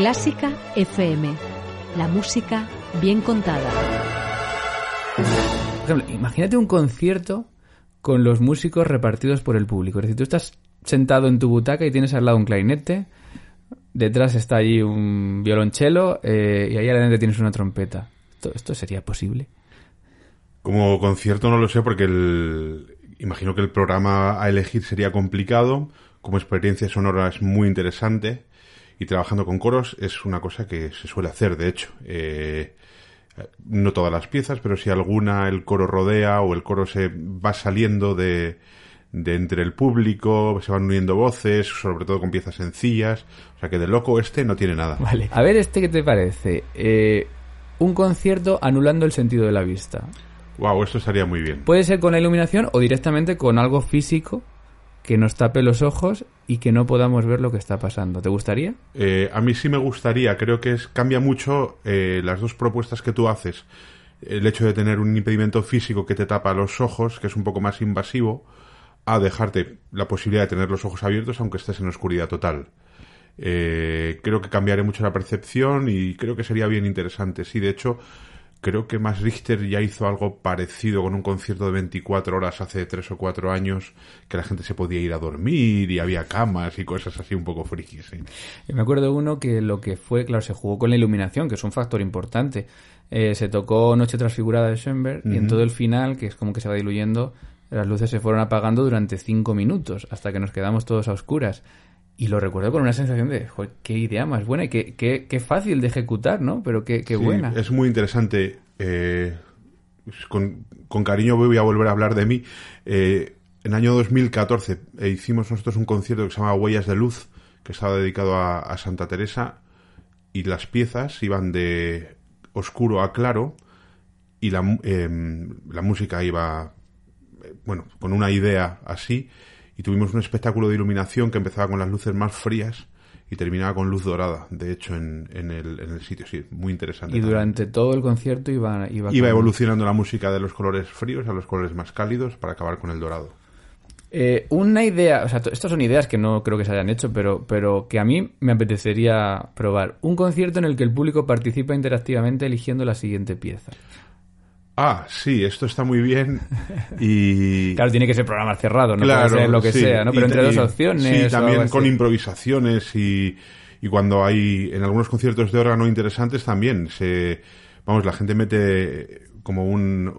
Clásica FM. La música bien contada. Por ejemplo, imagínate un concierto con los músicos repartidos por el público. Es decir, tú estás sentado en tu butaca y tienes al lado un clarinete, detrás está allí un violonchelo eh, y ahí adelante tienes una trompeta. ¿Esto, ¿Esto sería posible? Como concierto no lo sé porque el, imagino que el programa a elegir sería complicado. Como experiencia sonora es muy interesante y trabajando con coros es una cosa que se suele hacer, de hecho. Eh, no todas las piezas, pero si alguna el coro rodea o el coro se va saliendo de, de entre el público, se van uniendo voces, sobre todo con piezas sencillas. O sea que de loco este no tiene nada. Vale. A ver, ¿este qué te parece? Eh, un concierto anulando el sentido de la vista. Wow, esto estaría muy bien. Puede ser con la iluminación o directamente con algo físico que nos tape los ojos y que no podamos ver lo que está pasando. ¿Te gustaría? Eh, a mí sí me gustaría. Creo que es, cambia mucho eh, las dos propuestas que tú haces. El hecho de tener un impedimento físico que te tapa los ojos, que es un poco más invasivo, a dejarte la posibilidad de tener los ojos abiertos aunque estés en oscuridad total. Eh, creo que cambiaría mucho la percepción y creo que sería bien interesante. Sí, de hecho, creo que Max Richter ya hizo algo parecido con un concierto de 24 horas hace 3 o 4 años, que la gente se podía ir a dormir y había camas y cosas así un poco frikis. Me acuerdo uno que lo que fue, claro, se jugó con la iluminación, que es un factor importante. Eh, se tocó Noche Transfigurada de Schoenberg y en todo el final, que es como que se va diluyendo, las luces se fueron apagando durante 5 minutos, hasta que nos quedamos todos a oscuras. Y lo recuerdo con una sensación de, joder, qué idea más buena y qué, qué, qué fácil de ejecutar, ¿no? Pero qué, qué Sí, buena. Es muy interesante. eh, con, con cariño voy a volver a hablar de mí. Eh, en el año 2014 eh, hicimos nosotros un concierto que se llama Huellas de Luz, que estaba dedicado a, a Santa Teresa, y las piezas iban de oscuro a claro, y la, em, la música iba, eh, bueno, con una idea así, y tuvimos un espectáculo de iluminación que empezaba con las luces más frías y terminaba con luz dorada, de hecho, en, en, el, en el sitio, sí, muy interesante. Y también. durante todo el concierto iba... Iba, Iba evolucionando la música de los colores fríos a los colores más cálidos para acabar con el dorado. Eh, una idea, o sea, estas son ideas que no creo que se hayan hecho, pero, pero que a mí me apetecería probar. Un concierto en el que el público participa interactivamente eligiendo la siguiente pieza. Ah, sí, esto está muy bien y... Claro, tiene que ser programa cerrado, no Claro, puede ser lo que sí. sea, ¿no? Pero Y- entre dos opciones. Sí, también con improvisaciones y, y cuando hay en algunos conciertos de órgano interesantes también se vamos la gente mete como un,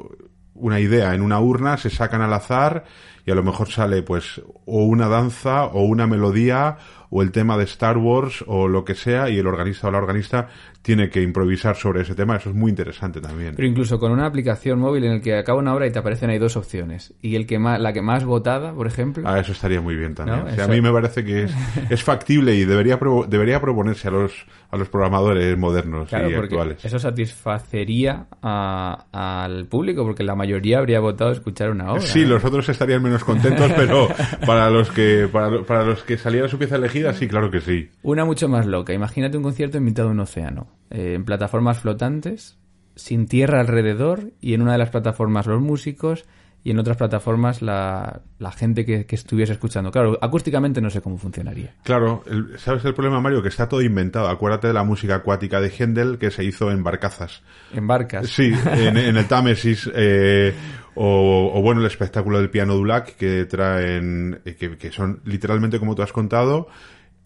una idea en una urna, se sacan al azar y a lo mejor sale pues o una danza o una melodía o el tema de Star Wars o lo que sea y el organista o la organista tiene que improvisar sobre ese tema. Eso es muy interesante también. Pero incluso con una aplicación móvil en el que acaba una hora y te aparecen ahí dos opciones. Y el que más, la que más votada, por ejemplo. Ah, eso estaría muy bien también. ¿No? O sea, Eso- A mí me parece que es, es factible y debería pro- debería proponerse a los a los programadores modernos Claro, y actuales. eso satisfacería a- al público, porque la mayoría habría votado escuchar una obra. Sí, ¿no? los otros estarían menos contentos, pero para los que para, para los que saliera su pieza elegida, sí, claro que sí. Una mucho más loca. Imagínate un concierto en mitad de un océano, eh, en plataformas flotantes, sin tierra alrededor, y en una de las plataformas los músicos, y en otras plataformas la, la gente que, que estuviese escuchando. Claro, acústicamente no sé cómo funcionaría. Claro, el- ¿sabes el problema, Mario? Que está todo inventado. Acuérdate de la música acuática de Händel que se hizo en barcazas. En barcas. Sí, en, en el Támesis. eh, o, o, bueno, el espectáculo del piano Dulac que traen, eh, que, que son literalmente como tú has contado,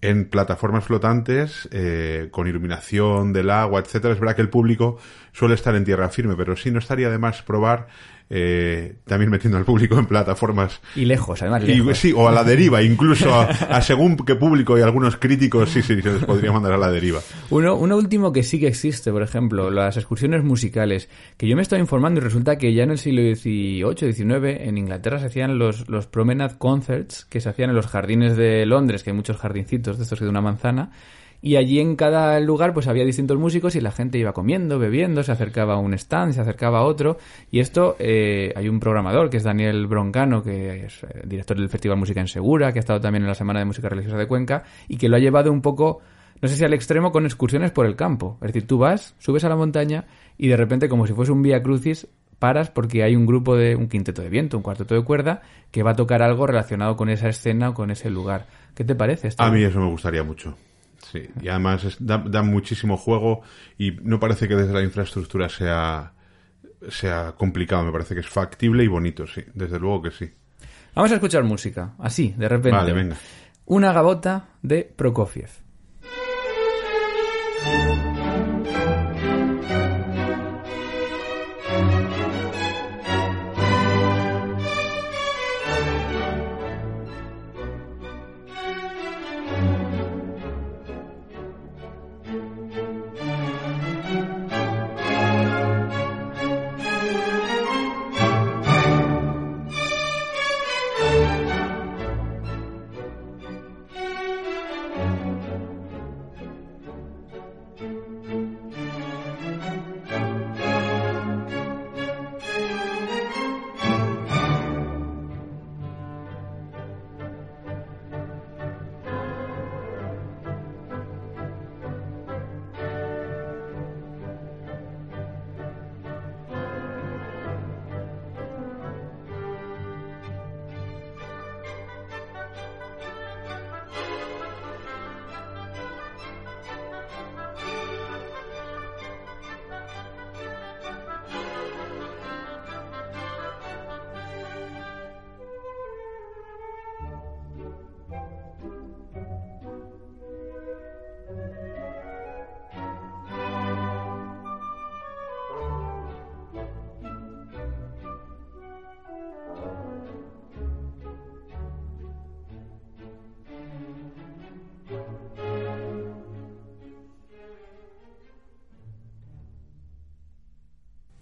en plataformas flotantes, eh, con iluminación del agua, etcétera. Es verdad que el público suele estar en tierra firme, pero sí no estaría de más probar eh, también metiendo al público en plataformas. Y lejos, además. Y, Lejos. sí, o a la deriva, incluso a, a según qué público y algunos críticos, sí, sí, se les podría mandar a la deriva. Uno, uno último que sí que existe, por ejemplo, las excursiones musicales, que yo me estoy informando y resulta que ya en el siglo XVIII, XIX, en Inglaterra se hacían los, los promenade concerts, que se hacían en los jardines de Londres, que hay muchos jardincitos de estos que de una manzana, y allí en cada lugar pues había distintos músicos y la gente iba comiendo, bebiendo, se acercaba a un stand, se acercaba a otro. Y esto, eh, hay un programador que es Daniel Broncano, que es eh, director del Festival Música en Segura, que ha estado también en la Semana de Música Religiosa de Cuenca, y que lo ha llevado un poco, no sé si al extremo, con excursiones por el campo. Es decir, tú vas, subes a la montaña y de repente, como si fuese un vía crucis, paras porque hay un grupo de un quinteto de viento, un cuarteto de cuerda, que va a tocar algo relacionado con esa escena o con ese lugar. ¿Qué te parece esto? A mí eso me gustaría mucho. Sí, y además es- da, da muchísimo juego y no parece que desde la infraestructura sea, sea complicado, me parece que es factible y bonito, sí, desde luego que sí. Vamos a escuchar música, así, de repente. Vale, venga. Una gabota de Prokofiev.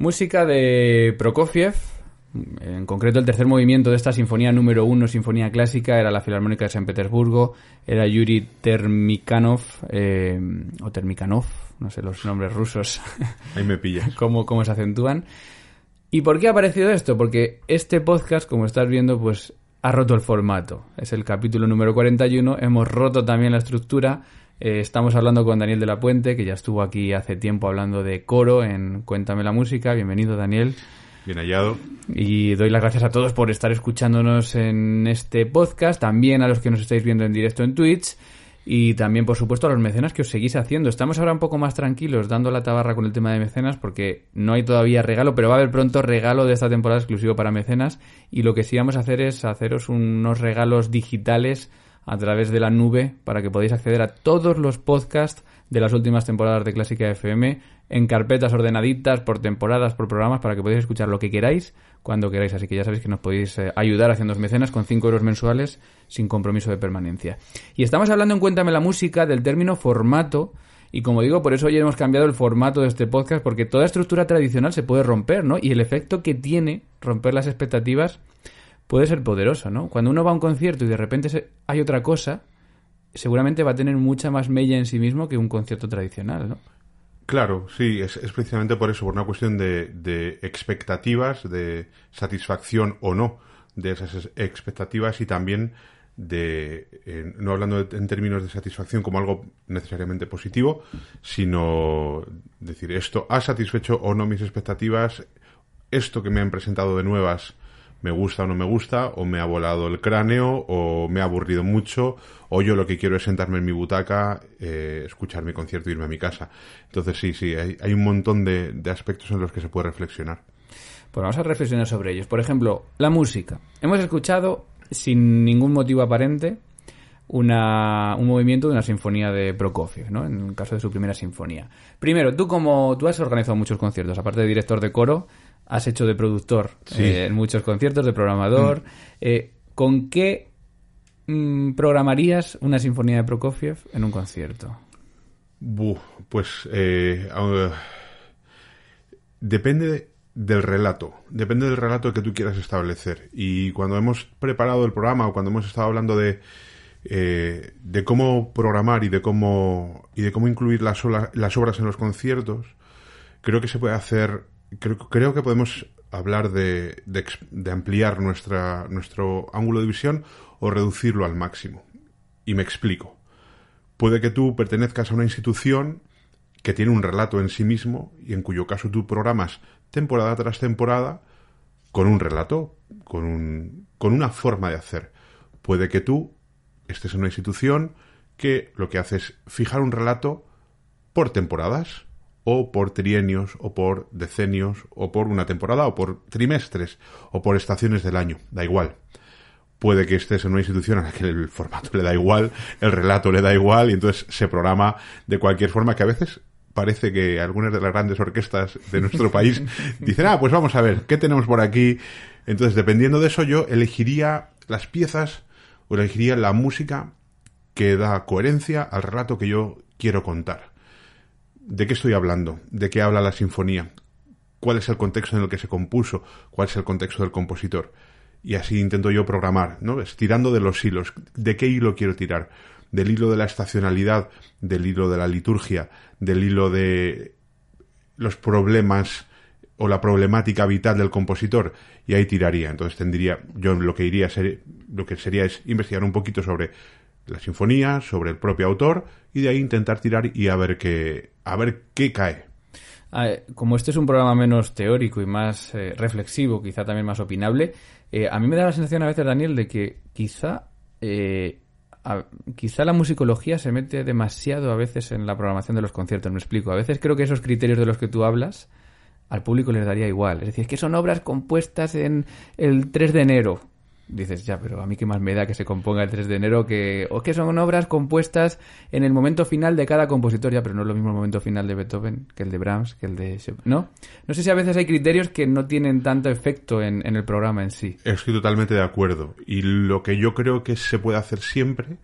Música de Prokofiev, en concreto el tercer movimiento de esta sinfonía número uno, sinfonía clásica, era la Filarmónica de San Petersburgo, era Yuri Termikanov, eh, o Termikanov, no sé los nombres rusos, Ahí me pillas. cómo, cómo se acentúan. ¿Y por qué ha aparecido esto? Porque este podcast, como estás viendo, pues ha roto el formato. Es el capítulo número 41, hemos roto también la estructura. Eh, estamos hablando con Daniel de la Puente, que ya estuvo aquí hace tiempo hablando de coro en Cuéntame la Música. Bienvenido, Daniel. Bien hallado. Y doy las gracias a todos por estar escuchándonos en este podcast, también a los que nos estáis viendo en directo en Twitch y también, por supuesto, a los mecenas que os seguís haciendo. Estamos ahora un poco más tranquilos dando la tabarra con el tema de mecenas porque no hay todavía regalo, pero va a haber pronto regalo de esta temporada exclusivo para mecenas y lo que sí vamos a hacer es haceros unos regalos digitales a través de la nube para que podáis acceder a todos los podcasts de las últimas temporadas de Clásica FM en carpetas ordenaditas por temporadas, por programas, para que podáis escuchar lo que queráis cuando queráis. Así que ya sabéis que nos podéis eh, ayudar haciendo mecenas con 5 euros mensuales sin compromiso de permanencia. Y estamos hablando en Cuéntame la Música del término formato. Y como digo, por eso hoy hemos cambiado el formato de este podcast, porque toda estructura tradicional se puede romper, ¿no? Y el efecto que tiene romper las expectativas puede ser poderoso, ¿no? Cuando uno va a un concierto y de repente se- hay otra cosa, seguramente va a tener mucha más mella en sí mismo que un concierto tradicional, ¿no? Claro, sí, es, precisamente por eso, por una cuestión de, expectativas, de satisfacción o no de esas es- expectativas y también de, eh, no hablando en términos de satisfacción como algo necesariamente positivo, sino decir, esto ha satisfecho o no mis expectativas, esto que me han presentado de nuevas me gusta o no me gusta, o me ha volado el cráneo, o me ha aburrido mucho, o yo lo que quiero es sentarme en mi butaca, eh, escuchar mi concierto e irme a mi casa. Entonces sí, sí, hay, hay un montón de, de aspectos en los que se puede reflexionar. Pues vamos a reflexionar sobre ellos. Por ejemplo, la música. Hemos escuchado, sin ningún motivo aparente, una, un movimiento de una sinfonía de Prokofiev, ¿no? En el caso de su primera sinfonía. Primero, tú como tú has organizado muchos conciertos, aparte de director de coro, has hecho de productor Sí. eh, en muchos conciertos, de programador. Eh, ¿Con qué mm, programarías una sinfonía de Prokofiev en un concierto? Buf, pues eh, depende del relato, depende del relato que tú quieras establecer. Y cuando hemos preparado el programa o cuando hemos estado hablando de, eh, de cómo programar y de cómo, y de cómo incluir las obras en los conciertos, creo que se puede hacer, creo, creo que podemos hablar de, de ampliar nuestra, nuestro ángulo de visión o reducirlo al máximo. Y me explico. Puede que tú pertenezcas a una institución que tiene un relato en sí mismo y en cuyo caso tú programas temporada tras temporada con un relato, con, un, con una forma de hacer. Puede que tú estés en una institución que lo que hace es fijar un relato por temporadas, o por trienios, o por decenios, o por una temporada, o por trimestres, o por estaciones del año, da igual. Puede que estés en una institución a la que el formato le da igual, el relato le da igual, y entonces se programa de cualquier forma que a veces parece que algunas de las grandes orquestas de nuestro país dicen, ah, pues vamos a ver, ¿qué tenemos por aquí? Entonces, dependiendo de eso, yo elegiría las piezas o elegiría la música que da coherencia al relato que yo quiero contar. ¿De qué estoy hablando? ¿De qué habla la sinfonía? ¿Cuál es el contexto en el que se compuso? ¿Cuál es el contexto del compositor? Y así intento yo programar, ¿no? Estirando de los hilos. ¿De qué hilo quiero tirar? ¿Del hilo de la estacionalidad? ¿Del hilo de la liturgia? ¿Del hilo de los problemas o la problemática vital del compositor? Y ahí tiraría. Entonces tendría, yo lo que iría ser, lo que sería es investigar un poquito sobre la sinfonía, sobre el propio autor, y de ahí intentar tirar y a ver qué, a ver qué cae. Ah, eh, Como este es un programa menos teórico y más eh, reflexivo, quizá también más opinable, eh, a mí me da la sensación a veces, Daniel, de que quizá, eh, quizá la musicología se mete demasiado a veces en la programación de los conciertos. Me explico. A veces creo que esos criterios de los que tú hablas al público les daría igual. Es decir, es que son obras compuestas en el 3 de enero. Dices, ya, pero a mí qué más me da que se componga el 3 de enero que... O que son obras compuestas en el momento final de cada compositor, ya, pero no es lo mismo el momento final de Beethoven que el de Brahms, que el de... ¿No? No sé si a veces hay criterios que no tienen tanto efecto en, en el programa en sí. Estoy totalmente de acuerdo. Y lo que yo creo que se puede hacer siempre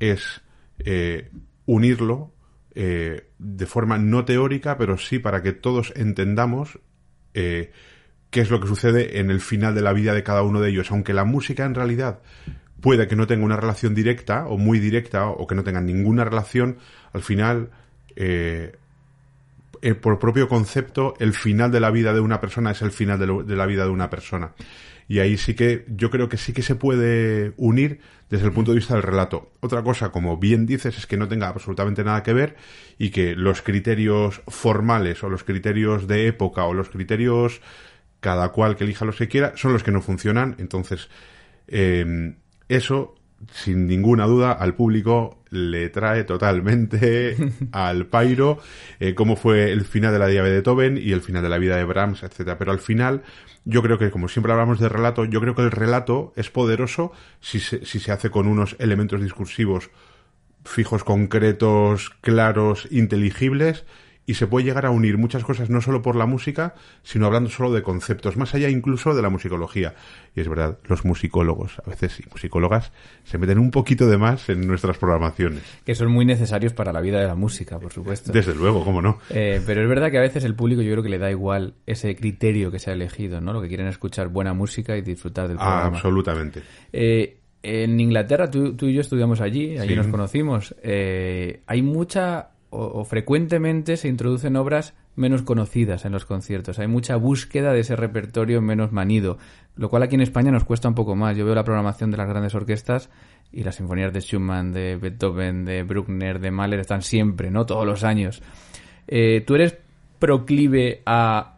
es eh, unirlo eh, de forma no teórica, pero sí para que todos entendamos eh, qué es lo que sucede en el final de la vida de cada uno de ellos. Aunque la música en realidad puede que no tenga una relación directa o muy directa o que no tenga ninguna relación, al final eh, eh, por propio concepto, el final de la vida de una persona es el final de la vida de una persona. Y ahí sí que yo creo que sí que se puede unir desde el punto de vista del relato. Otra cosa, como bien dices, es que no tenga absolutamente nada que ver y que los criterios formales o los criterios de época o los criterios cada cual que elija los que quiera son los que no funcionan. Entonces, eh, eso, sin ninguna duda, al público le trae totalmente al pairo eh, cómo fue el final de la vida de Beethoven y el final de la vida de Brahms, etcétera. Pero al final, yo creo que, como siempre hablamos de relato, yo creo que el relato es poderoso si se, si se hace con unos elementos discursivos fijos, concretos, claros, inteligibles, y se puede llegar a unir muchas cosas no solo por la música, sino hablando solo de conceptos, más allá incluso de la musicología. Y es verdad, los musicólogos, a veces y musicólogas, se meten un poquito de más en nuestras programaciones. Que son muy necesarios para la vida de la música, por supuesto. Desde luego, cómo no. Eh, pero es verdad que a veces el público yo creo que le da igual ese criterio que se ha elegido, ¿no? Lo que quieren es escuchar buena música y disfrutar del Ah, programa. absolutamente. Eh, en Inglaterra, tú, tú y yo estudiamos allí, allí Sí. nos conocimos. eh, hay mucha o, frecuentemente se introducen obras menos conocidas en los conciertos. Hay mucha búsqueda de ese repertorio menos manido, lo cual aquí en España nos cuesta un poco más. Yo veo la programación de las grandes orquestas y las sinfonías de Schumann, de Beethoven, de Bruckner, de Mahler están siempre, ¿no? Todos los años. Eh, ¿Tú eres proclive a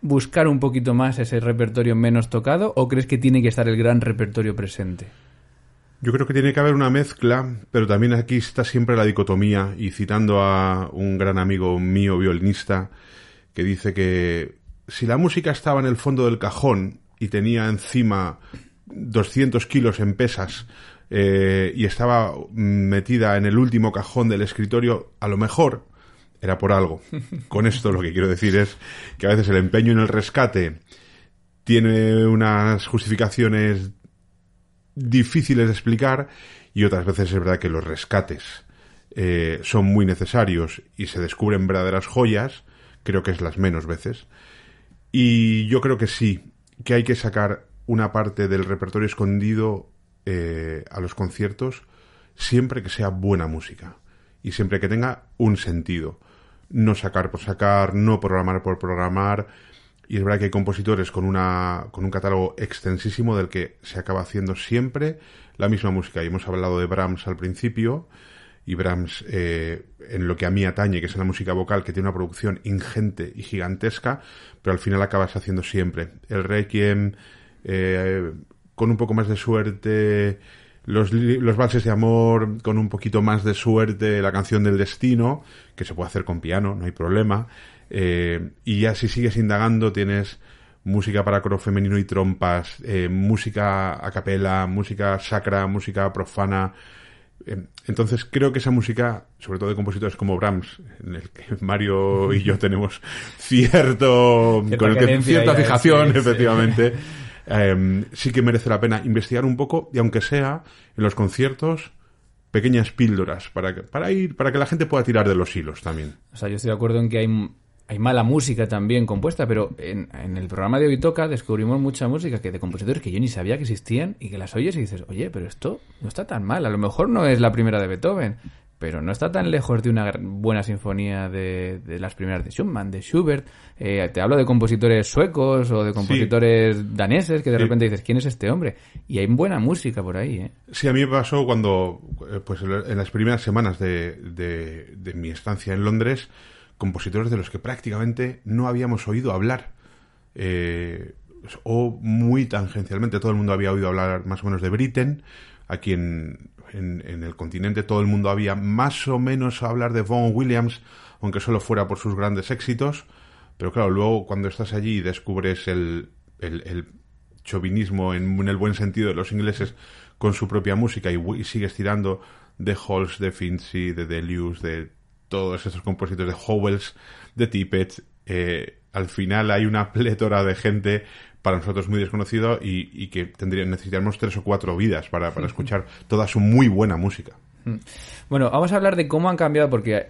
buscar un poquito más ese repertorio menos tocado o crees que tiene que estar el gran repertorio presente? Yo creo que tiene que haber una mezcla, pero también aquí está siempre la dicotomía, y citando a un gran amigo mío, violinista, que dice que si la música estaba en el fondo del cajón y tenía encima 200 kilos en pesas eh, y estaba metida en el último cajón del escritorio, a lo mejor era por algo. Con esto lo que quiero decir es que a veces el empeño en el rescate tiene unas justificaciones difíciles de explicar y otras veces es verdad que los rescates eh, son muy necesarios y se descubren verdaderas joyas, creo que es las menos veces. Y yo creo que sí, que hay que sacar una parte del repertorio escondido eh, a los conciertos siempre que sea buena música y siempre que tenga un sentido. No sacar por sacar, no programar por programar. Y es verdad que hay compositores con, una, con un catálogo extensísimo del que se acaba haciendo siempre la misma música. Y hemos hablado de Brahms al principio, y Brahms, eh, en lo que a mí atañe, que es en la música vocal, que tiene una producción ingente y gigantesca, pero al final acabas haciendo siempre. El Requiem, eh, con un poco más de suerte, los, los valses de amor, con un poquito más de suerte, la canción del destino, que se puede hacer con piano, no hay problema. Eh, y ya si sigues indagando, tienes música para coro femenino y trompas, música a capela, música sacra, música profana, Em, entonces creo que esa música, sobre todo de compositores como Brahms, en el que Mario y yo tenemos cierto cierta fijación, efectivamente, em, sí que merece la pena investigar un poco y aunque sea en los conciertos pequeñas píldoras para que, para ir para que la gente pueda tirar de los hilos también. O sea, yo estoy de acuerdo en que hay hay mala música también compuesta, pero en, el programa de Hoy Toca descubrimos mucha música que de compositores que yo ni sabía que existían y que las oyes y dices, oye, pero esto no está tan mal. A lo mejor no es la primera de Beethoven, pero no está tan lejos de una buena sinfonía de, las primeras de Schumann, de Schubert. Eh, te hablo de compositores suecos o de compositores daneses que de repente dices, ¿quién es este hombre? Y hay buena música por ahí. ¿eh? Sí, a mí me pasó cuando, eh, pues en las primeras semanas de, de mi estancia en Londres, compositores de los que prácticamente no habíamos oído hablar. Eh, o muy tangencialmente, todo el mundo había oído hablar más o menos de Britten. Aquí en, en, el continente todo el mundo había más o menos hablar de Vaughan Williams, aunque solo fuera por sus grandes éxitos. Pero claro, luego cuando estás allí y descubres el, el, chauvinismo en, el buen sentido de los ingleses con su propia música y, sigues tirando de Halls, de Finzi, de Delius, de todos estos compositores de Howells, de Tippett, eh, al final hay una plétora de gente para nosotros muy desconocido y, que tendrían, necesitaríamos tres o cuatro vidas para, para escuchar toda su muy buena música. Mm. Bueno, vamos a hablar de cómo han cambiado, porque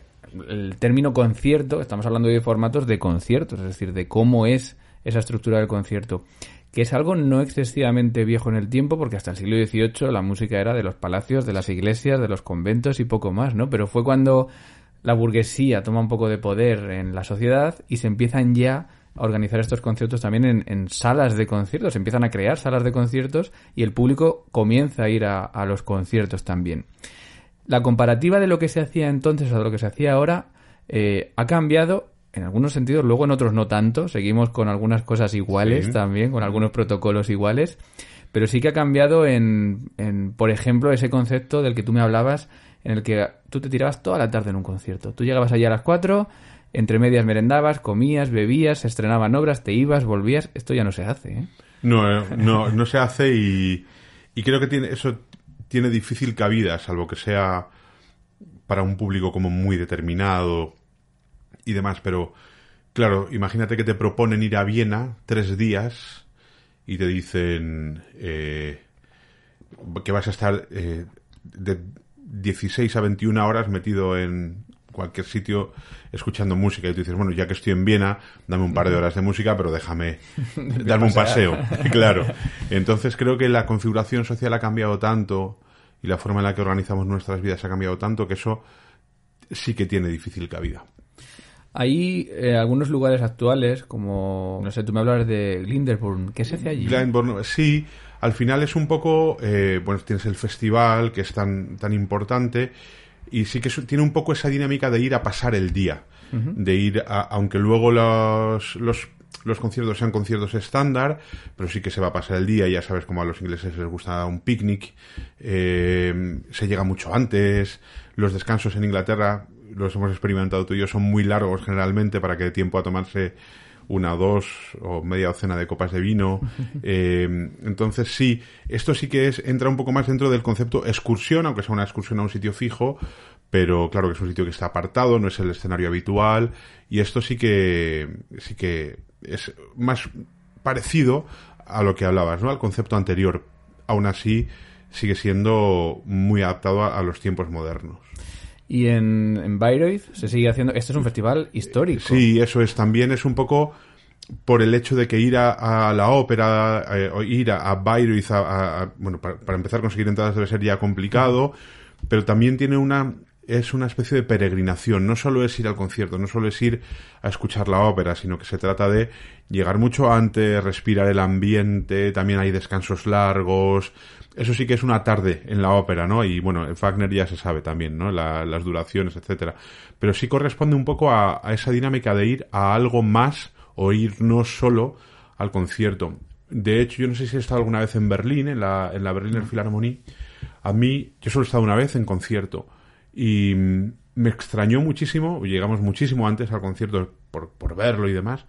el término concierto, estamos hablando de formatos de conciertos, es decir, de cómo es esa estructura del concierto, que es algo no excesivamente viejo en el tiempo, porque hasta el siglo XVIII la música era de los palacios, de las iglesias, de los conventos y poco más, ¿no? Pero fue cuando la burguesía toma un poco de poder en la sociedad y se empiezan ya a organizar estos conciertos también en, salas de conciertos, se empiezan a crear salas de conciertos y el público comienza a ir a, los conciertos también. La comparativa de lo que se hacía entonces a lo que se hacía ahora eh, ha cambiado en algunos sentidos, luego en otros no tanto, seguimos con algunas cosas iguales también, con algunos protocolos iguales, pero sí que ha cambiado en, en, por ejemplo, ese concepto del que tú me hablabas en el que tú te tirabas toda la tarde en un concierto. Tú llegabas allí a las 4, entre medias merendabas, comías, bebías, estrenaban obras, te ibas, volvías. Esto ya no se hace, ¿eh? No, eh, no, no se hace y, y creo que tiene, eso tiene difícil cabida, salvo que sea para un público como muy determinado y demás, pero claro, imagínate que te proponen ir a Viena tres días y te dicen eh, que vas a estar eh, 16 a 21 horas metido en cualquier sitio escuchando música y tú dices, bueno, ya que estoy en Viena, dame un par de horas de música, pero déjame darme un paseo. claro. Entonces creo que la configuración social ha cambiado tanto y la forma en la que organizamos nuestras vidas ha cambiado tanto que eso sí que tiene difícil cabida. Hay eh, algunos lugares actuales, como, no sé, tú me hablas de Glinderburn. ¿Qué se hace allí? Glinderburn, sí al final es un poco, eh, bueno, tienes el festival que es tan, tan importante y sí que tiene un poco esa dinámica de ir a pasar el día, de ir a, aunque luego los, los, los conciertos sean conciertos estándar, pero sí que se va a pasar el día, ya sabes como a los ingleses les gusta un picnic, eh, se llega mucho antes, los descansos en Inglaterra, los hemos experimentado tú y yo, son muy largos generalmente para que dé tiempo a tomarse una dos o media docena de copas de vino. Eh, entonces sí, esto sí que es entra un poco más dentro del concepto excursión, aunque sea una excursión a un sitio fijo, pero claro que es un sitio que está apartado, no es el escenario habitual, y esto sí que, sí que es más parecido a lo que hablabas, ¿no? Al concepto anterior. Aún así, sigue siendo muy adaptado a, a los tiempos modernos. Y en, en Bayreuth se sigue haciendo. Este es un festival histórico. Sí, eso es. También es un poco por el hecho de que ir a, la ópera eh, o ir a, Bayreuth, a, a- bueno, para, para empezar a conseguir entradas debe ser ya complicado, pero también tiene una es una especie de peregrinación. No solo es ir al concierto, no solo es ir a escuchar la ópera, sino que se trata de llegar mucho antes, respirar el ambiente, también hay descansos largos. Eso sí que es una tarde en la ópera, ¿no? Y bueno, en Wagner ya se sabe también, ¿no? La- las duraciones, etcétera. Pero sí corresponde un poco a, a esa dinámica de ir a algo más o ir no solo al concierto. De hecho, yo no sé si he estado alguna vez en Berlín, en la, en la Berliner Philharmonie. A mí, yo solo he estado una vez en concierto y mm, me extrañó muchísimo, llegamos muchísimo antes al concierto por, por verlo y demás,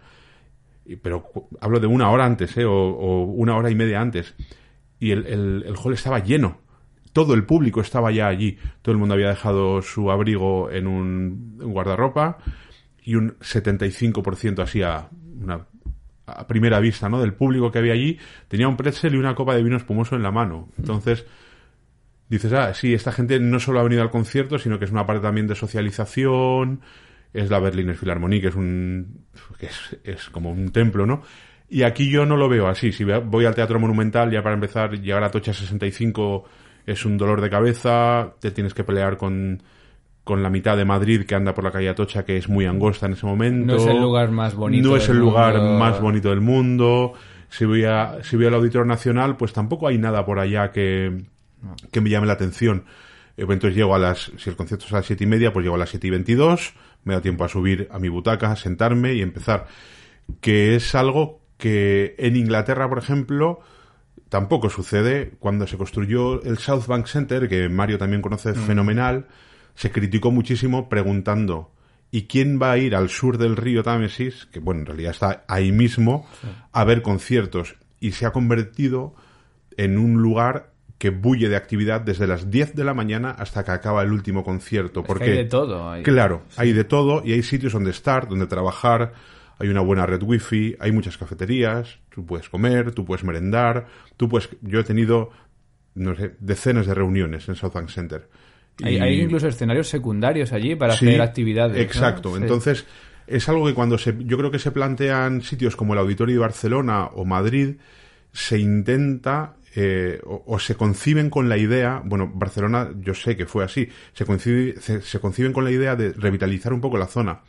pero hablo de una hora antes, ¿eh? o, una hora y media antes, y el, el, el hall estaba lleno. Todo el público estaba ya allí. Todo el mundo había dejado su abrigo en un, un guardarropa y un 75% así a, una, a primera vista, ¿no? Del público que había allí tenía un pretzel y una copa de vino espumoso en la mano. Entonces, dices, ah, sí, esta gente no solo ha venido al concierto, sino que es una parte también de socialización, es la Berliner Philharmonie, que es un, que es, es como un templo, ¿no? Y aquí yo no lo veo así. Si voy al Teatro Monumental, ya para empezar, llegar a Tocha 65 es un dolor de cabeza, te tienes que pelear con, con la mitad de Madrid que anda por la calle Atocha, que es muy angosta en ese momento. No es el lugar más bonito No es del el lugar mundo. más bonito del mundo. Si voy, a, si voy al Auditorio Nacional, pues tampoco hay nada por allá que, que me llame la atención. Eh, pues Entonces llego a las, si el concierto es a las siete y media, pues llego a las siete y veintidós, me da tiempo a subir a mi butaca, sentarme y empezar. Que es algo que en Inglaterra, por ejemplo, tampoco sucede. Cuando se construyó el South Bank Center, que Mario también conoce fenomenal, se criticó muchísimo preguntando ¿y quién va a ir al sur del río Támesis? Que bueno, en realidad está ahí mismo, a ver conciertos. Y se ha convertido en un lugar que bulle de actividad desde las 10 de la mañana hasta que acaba el último concierto. Es que Porque, hay de todo. hay- Claro, hay de todo y hay sitios donde estar, donde trabajar, hay una buena red wifi, hay muchas cafeterías, tú puedes comer, tú puedes merendar, tú puedes... Yo he tenido, no sé, decenas de reuniones en South Bank Center. Hay, Y- hay incluso escenarios secundarios allí para Sí, hacer actividades. ¿no? Exacto. Sí. Entonces, es algo que cuando se, yo creo que se plantean sitios como el Auditorio de Barcelona o Madrid, se intenta eh, o, o se conciben con la idea, bueno, Barcelona yo sé que fue así, se, concibe- se, se conciben con la idea de revitalizar un poco la zona.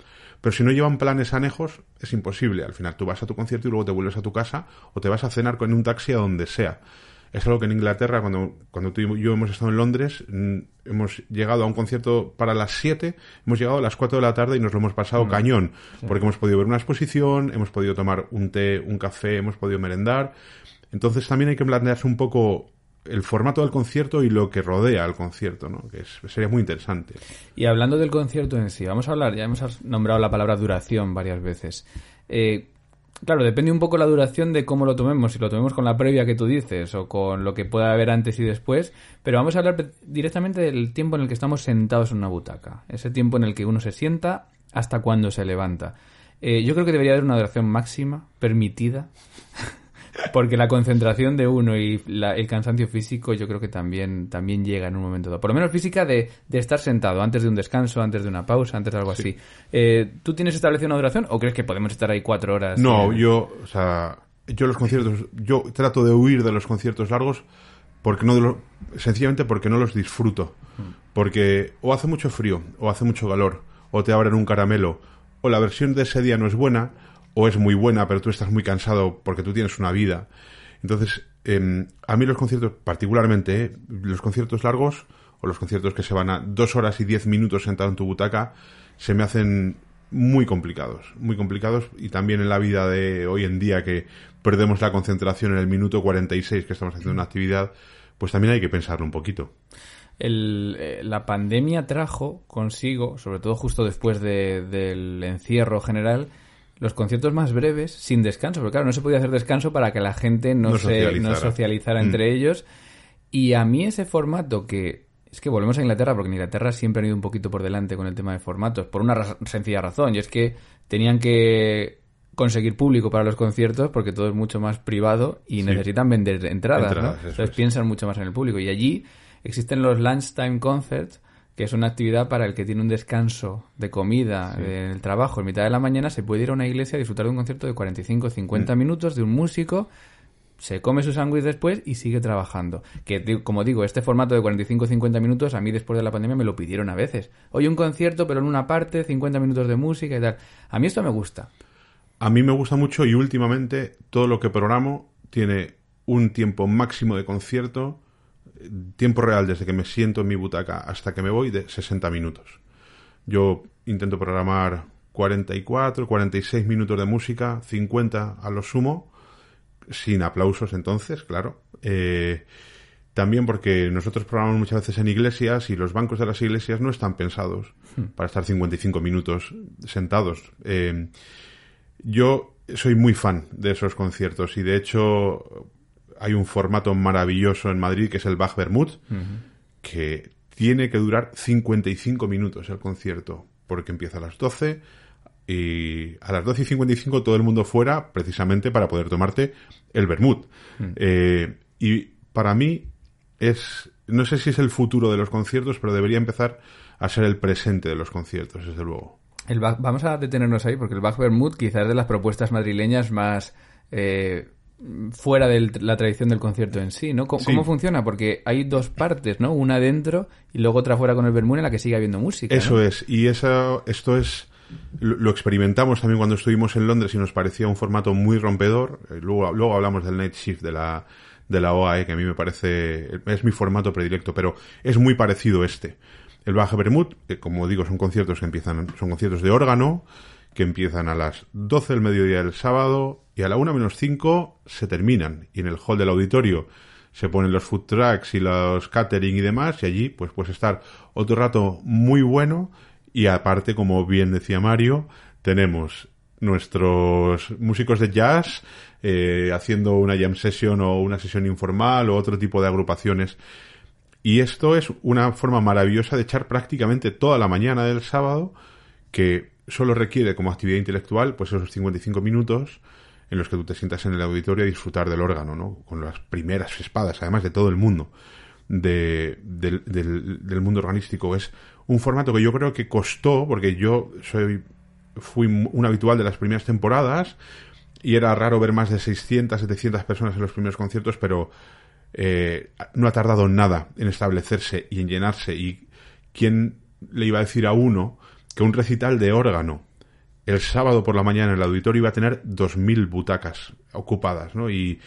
Pero si no llevan planes anejos, es imposible. Al final tú vas a tu concierto y luego te vuelves a tu casa o te vas a cenar con un taxi a donde sea. Es algo que en Inglaterra, cuando, cuando tú y yo hemos estado en Londres, mm, hemos llegado a un concierto para las 7, hemos llegado a las 4 de la tarde y nos lo hemos pasado cañón, porque hemos podido ver una exposición, hemos podido tomar un té, un café, hemos podido merendar. Entonces también hay que plantearse un poco el formato del concierto y lo que rodea al concierto, ¿no? que es- sería muy interesante. Y hablando del concierto en sí, vamos a hablar, ya hemos nombrado la palabra duración varias veces. Eh, claro, depende un poco la duración de cómo lo tomemos, si lo tomemos con la previa que tú dices o con lo que pueda haber antes y después, pero vamos a hablar directamente del tiempo en el que estamos sentados en una butaca, ese tiempo en el que uno se sienta hasta cuando se levanta. Eh, yo creo que debería haber una duración máxima permitida porque la concentración de uno y la- el cansancio físico yo creo que también, también llega en un momento dado. Por lo menos física de, de estar sentado antes de un descanso, antes de una pausa, antes de algo así. Eh, ¿Tú tienes establecida una duración o crees que podemos estar ahí cuatro horas? No, Eh, yo, o sea, yo los conciertos, yo trato de huir de los conciertos largos porque no de lo- sencillamente porque no los disfruto. Porque o hace mucho frío, o hace mucho calor, o te abren un caramelo, o la versión de ese día no es buena, o es muy buena, pero tú estás muy cansado porque tú tienes una vida. Entonces, em, a mí los conciertos, particularmente, eh, los conciertos largos, o los conciertos que se van a dos horas y diez minutos sentado en tu butaca, se me hacen muy complicados, muy complicados, y también en la vida de hoy en día que perdemos la concentración en el minuto 46 que estamos haciendo una actividad, pues también hay que pensarlo un poquito. el- eh, la pandemia trajo consigo, sobre todo justo después de- del encierro general, los conciertos más breves, sin descanso, porque claro, no se podía hacer descanso para que la gente no, No se, no socializara. socializara Mm. entre ellos. Y a mí ese formato que es que volvemos a Inglaterra, porque en Inglaterra siempre han ido un poquito por delante con el tema de formatos, por una sencilla razón, y es que tenían que conseguir público para los conciertos porque todo es mucho más privado y necesitan vender entradas, ¿no? Entonces piensan mucho más en el público. Y allí existen los lunchtime concerts, que es una actividad para el que tiene un descanso de comida en el trabajo en mitad de la mañana, se puede ir a una iglesia a disfrutar de un concierto de 45 50 mm. minutos de un músico se come su sándwich después y sigue trabajando. Que, como digo, este formato de 45-50 minutos, a mí después de la pandemia me lo pidieron a veces. Hoy un concierto, pero en una parte, 50 minutos de música y tal. A mí esto me gusta. A mí me gusta mucho y últimamente todo lo que programo tiene un tiempo máximo de concierto, tiempo real desde que me siento en mi butaca hasta que me voy de 60 minutos. Yo intento programar 44, 46 minutos de música, 50 a lo sumo sin aplausos entonces, claro. Eh, también porque nosotros programamos muchas veces en iglesias y los bancos de las iglesias no están pensados hmm. para estar 55 minutos sentados. Eh, yo soy muy fan de esos conciertos y de hecho hay un formato maravilloso en Madrid que es el Bach Bermud, que tiene que durar 55 minutos el concierto, porque empieza a las 12, y a las 12 y 55 todo el mundo fuera precisamente para poder tomarte el vermut. Mm. Eh, y para mí es, no sé si es el futuro de los conciertos, pero debería empezar a ser el presente de los conciertos, desde luego. El vamos a detenernos ahí porque el Bach Vermouth quizás es de las propuestas madrileñas más eh, fuera de la tradición del concierto en sí, ¿no? ¿Cómo, funciona? Porque hay dos partes, ¿no? Una dentro y luego otra fuera con el Vermouth en la que sigue habiendo música. Eso es, y eso, esto es lo, experimentamos también cuando estuvimos en Londres y nos parecía un formato muy rompedor. Eh, luego, luego hablamos del Night Shift de la, de la OAE, que a mí me parece, es mi formato predilecto, pero es muy parecido este. El Baja Bermud, como digo, son conciertos que empiezan, son conciertos de órgano, que empiezan a las 12 del mediodía del sábado y a la 1 menos 5 se terminan. Y en el hall del auditorio se ponen los food trucks y los catering y demás, y allí pues puedes estar otro rato muy bueno y aparte, como bien decía Mario, tenemos nuestros músicos de jazz eh, haciendo una jam session o una sesión informal o otro tipo de agrupaciones. Y esto es una forma maravillosa de echar prácticamente toda la mañana del sábado, que solo requiere como actividad intelectual, pues esos 55 minutos en los que tú te sientas en el auditorio a disfrutar del órgano, ¿no? Con las primeras espadas, además de todo el mundo de, del, del, mundo organístico. Es un formato que yo creo que costó, porque yo soy fui un habitual de las primeras temporadas y era raro ver más de 600, 700 personas en los primeros conciertos, pero eh, no ha tardado nada en establecerse y en llenarse. Y quién le iba a decir a uno que un recital de órgano el sábado por la mañana el auditorio iba a tener 2.000 butacas ocupadas, ¿no? Y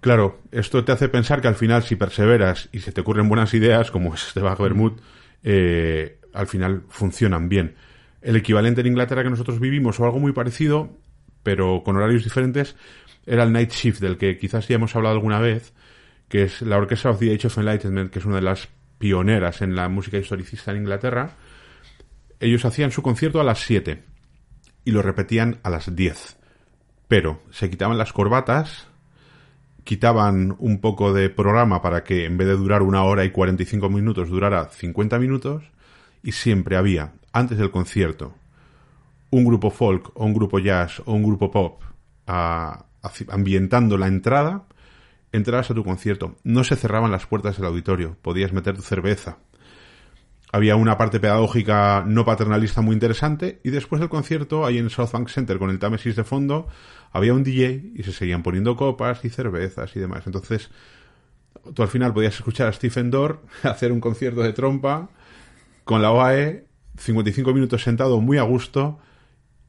claro, esto te hace pensar que al final si perseveras y se te ocurren buenas ideas, como es este Bach Bermud, eh, al final funcionan bien. El equivalente en Inglaterra que nosotros vivimos, o algo muy parecido, pero con horarios diferentes, era el Night Shift, del que quizás ya hemos hablado alguna vez, que es la Orquesta of the Age of Enlightenment, que es una de las pioneras en la música historicista en Inglaterra. Ellos hacían su concierto a las 7 y lo repetían a las 10. Pero se quitaban las corbatas, quitaban un poco de programa para que en vez de durar una hora y 45 minutos durara 50 minutos y siempre había, antes del concierto, un grupo folk o un grupo jazz o un grupo pop ambientando la entrada, entrabas a tu concierto. No se cerraban las puertas del auditorio, podías meter tu cerveza, había una parte pedagógica no paternalista muy interesante y después del concierto, ahí en South Bank Center con el Támesis de fondo, había un DJ y se seguían poniendo copas y cervezas y demás. Entonces, tú al final podías escuchar a Stephen Dorr hacer un concierto de trompa con la OAE, 55 minutos sentado muy a gusto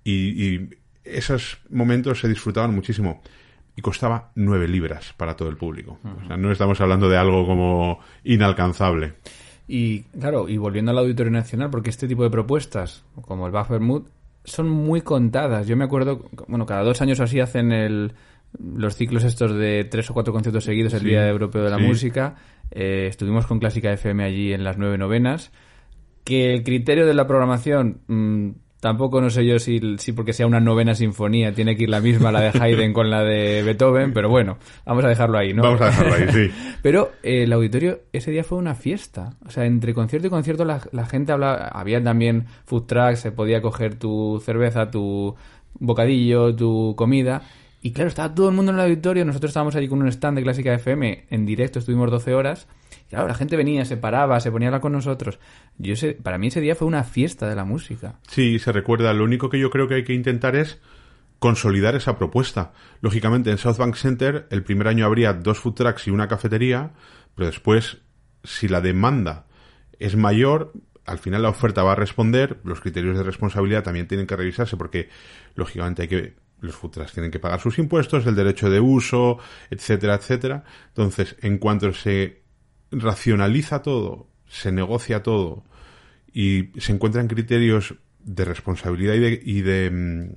y, esos momentos se disfrutaban muchísimo y costaba 9 libras para todo el público. O sea, no estamos hablando de algo como inalcanzable. Y claro, y volviendo al Auditorio Nacional, porque este tipo de propuestas, como el Buffer Mood, son muy contadas. Yo me acuerdo, bueno, cada dos años así hacen el, los ciclos estos de tres o cuatro conciertos seguidos el Día Europeo de la Música. Eh, estuvimos con Clásica FM allí en las nueve novenas. Que el criterio de la programación mm, Tampoco no sé yo si, si porque sea una novena sinfonía tiene que ir la misma la de Haydn con la de Beethoven, pero bueno, vamos a dejarlo ahí, ¿no? Vamos a dejarlo ahí, sí. pero eh, el auditorio ese día fue una fiesta. O sea, entre concierto y concierto la, la gente hablaba, había también food trucks, se podía coger tu cerveza, tu bocadillo, tu comida. Y claro, estaba todo el mundo en el auditorio, nosotros estábamos allí con un stand de Clásica FM en directo, estuvimos 12 horas. Y claro, la gente venía, se paraba, se ponía a hablar con nosotros. Yo sé, para mí ese día fue una fiesta de la música. Sí, se recuerda. Lo único que yo creo que hay que intentar es consolidar esa propuesta. Lógicamente, en South Bank Center el primer año habría dos food trucks y una cafetería, pero después, si la demanda es mayor, al final la oferta va a responder, los criterios de responsabilidad también tienen que revisarse porque, lógicamente, hay que los trucks tienen que pagar sus impuestos, el derecho de uso, etcétera, etcétera. Entonces, en cuanto se racionaliza todo, se negocia todo y se encuentran criterios de responsabilidad y de, y de, mm,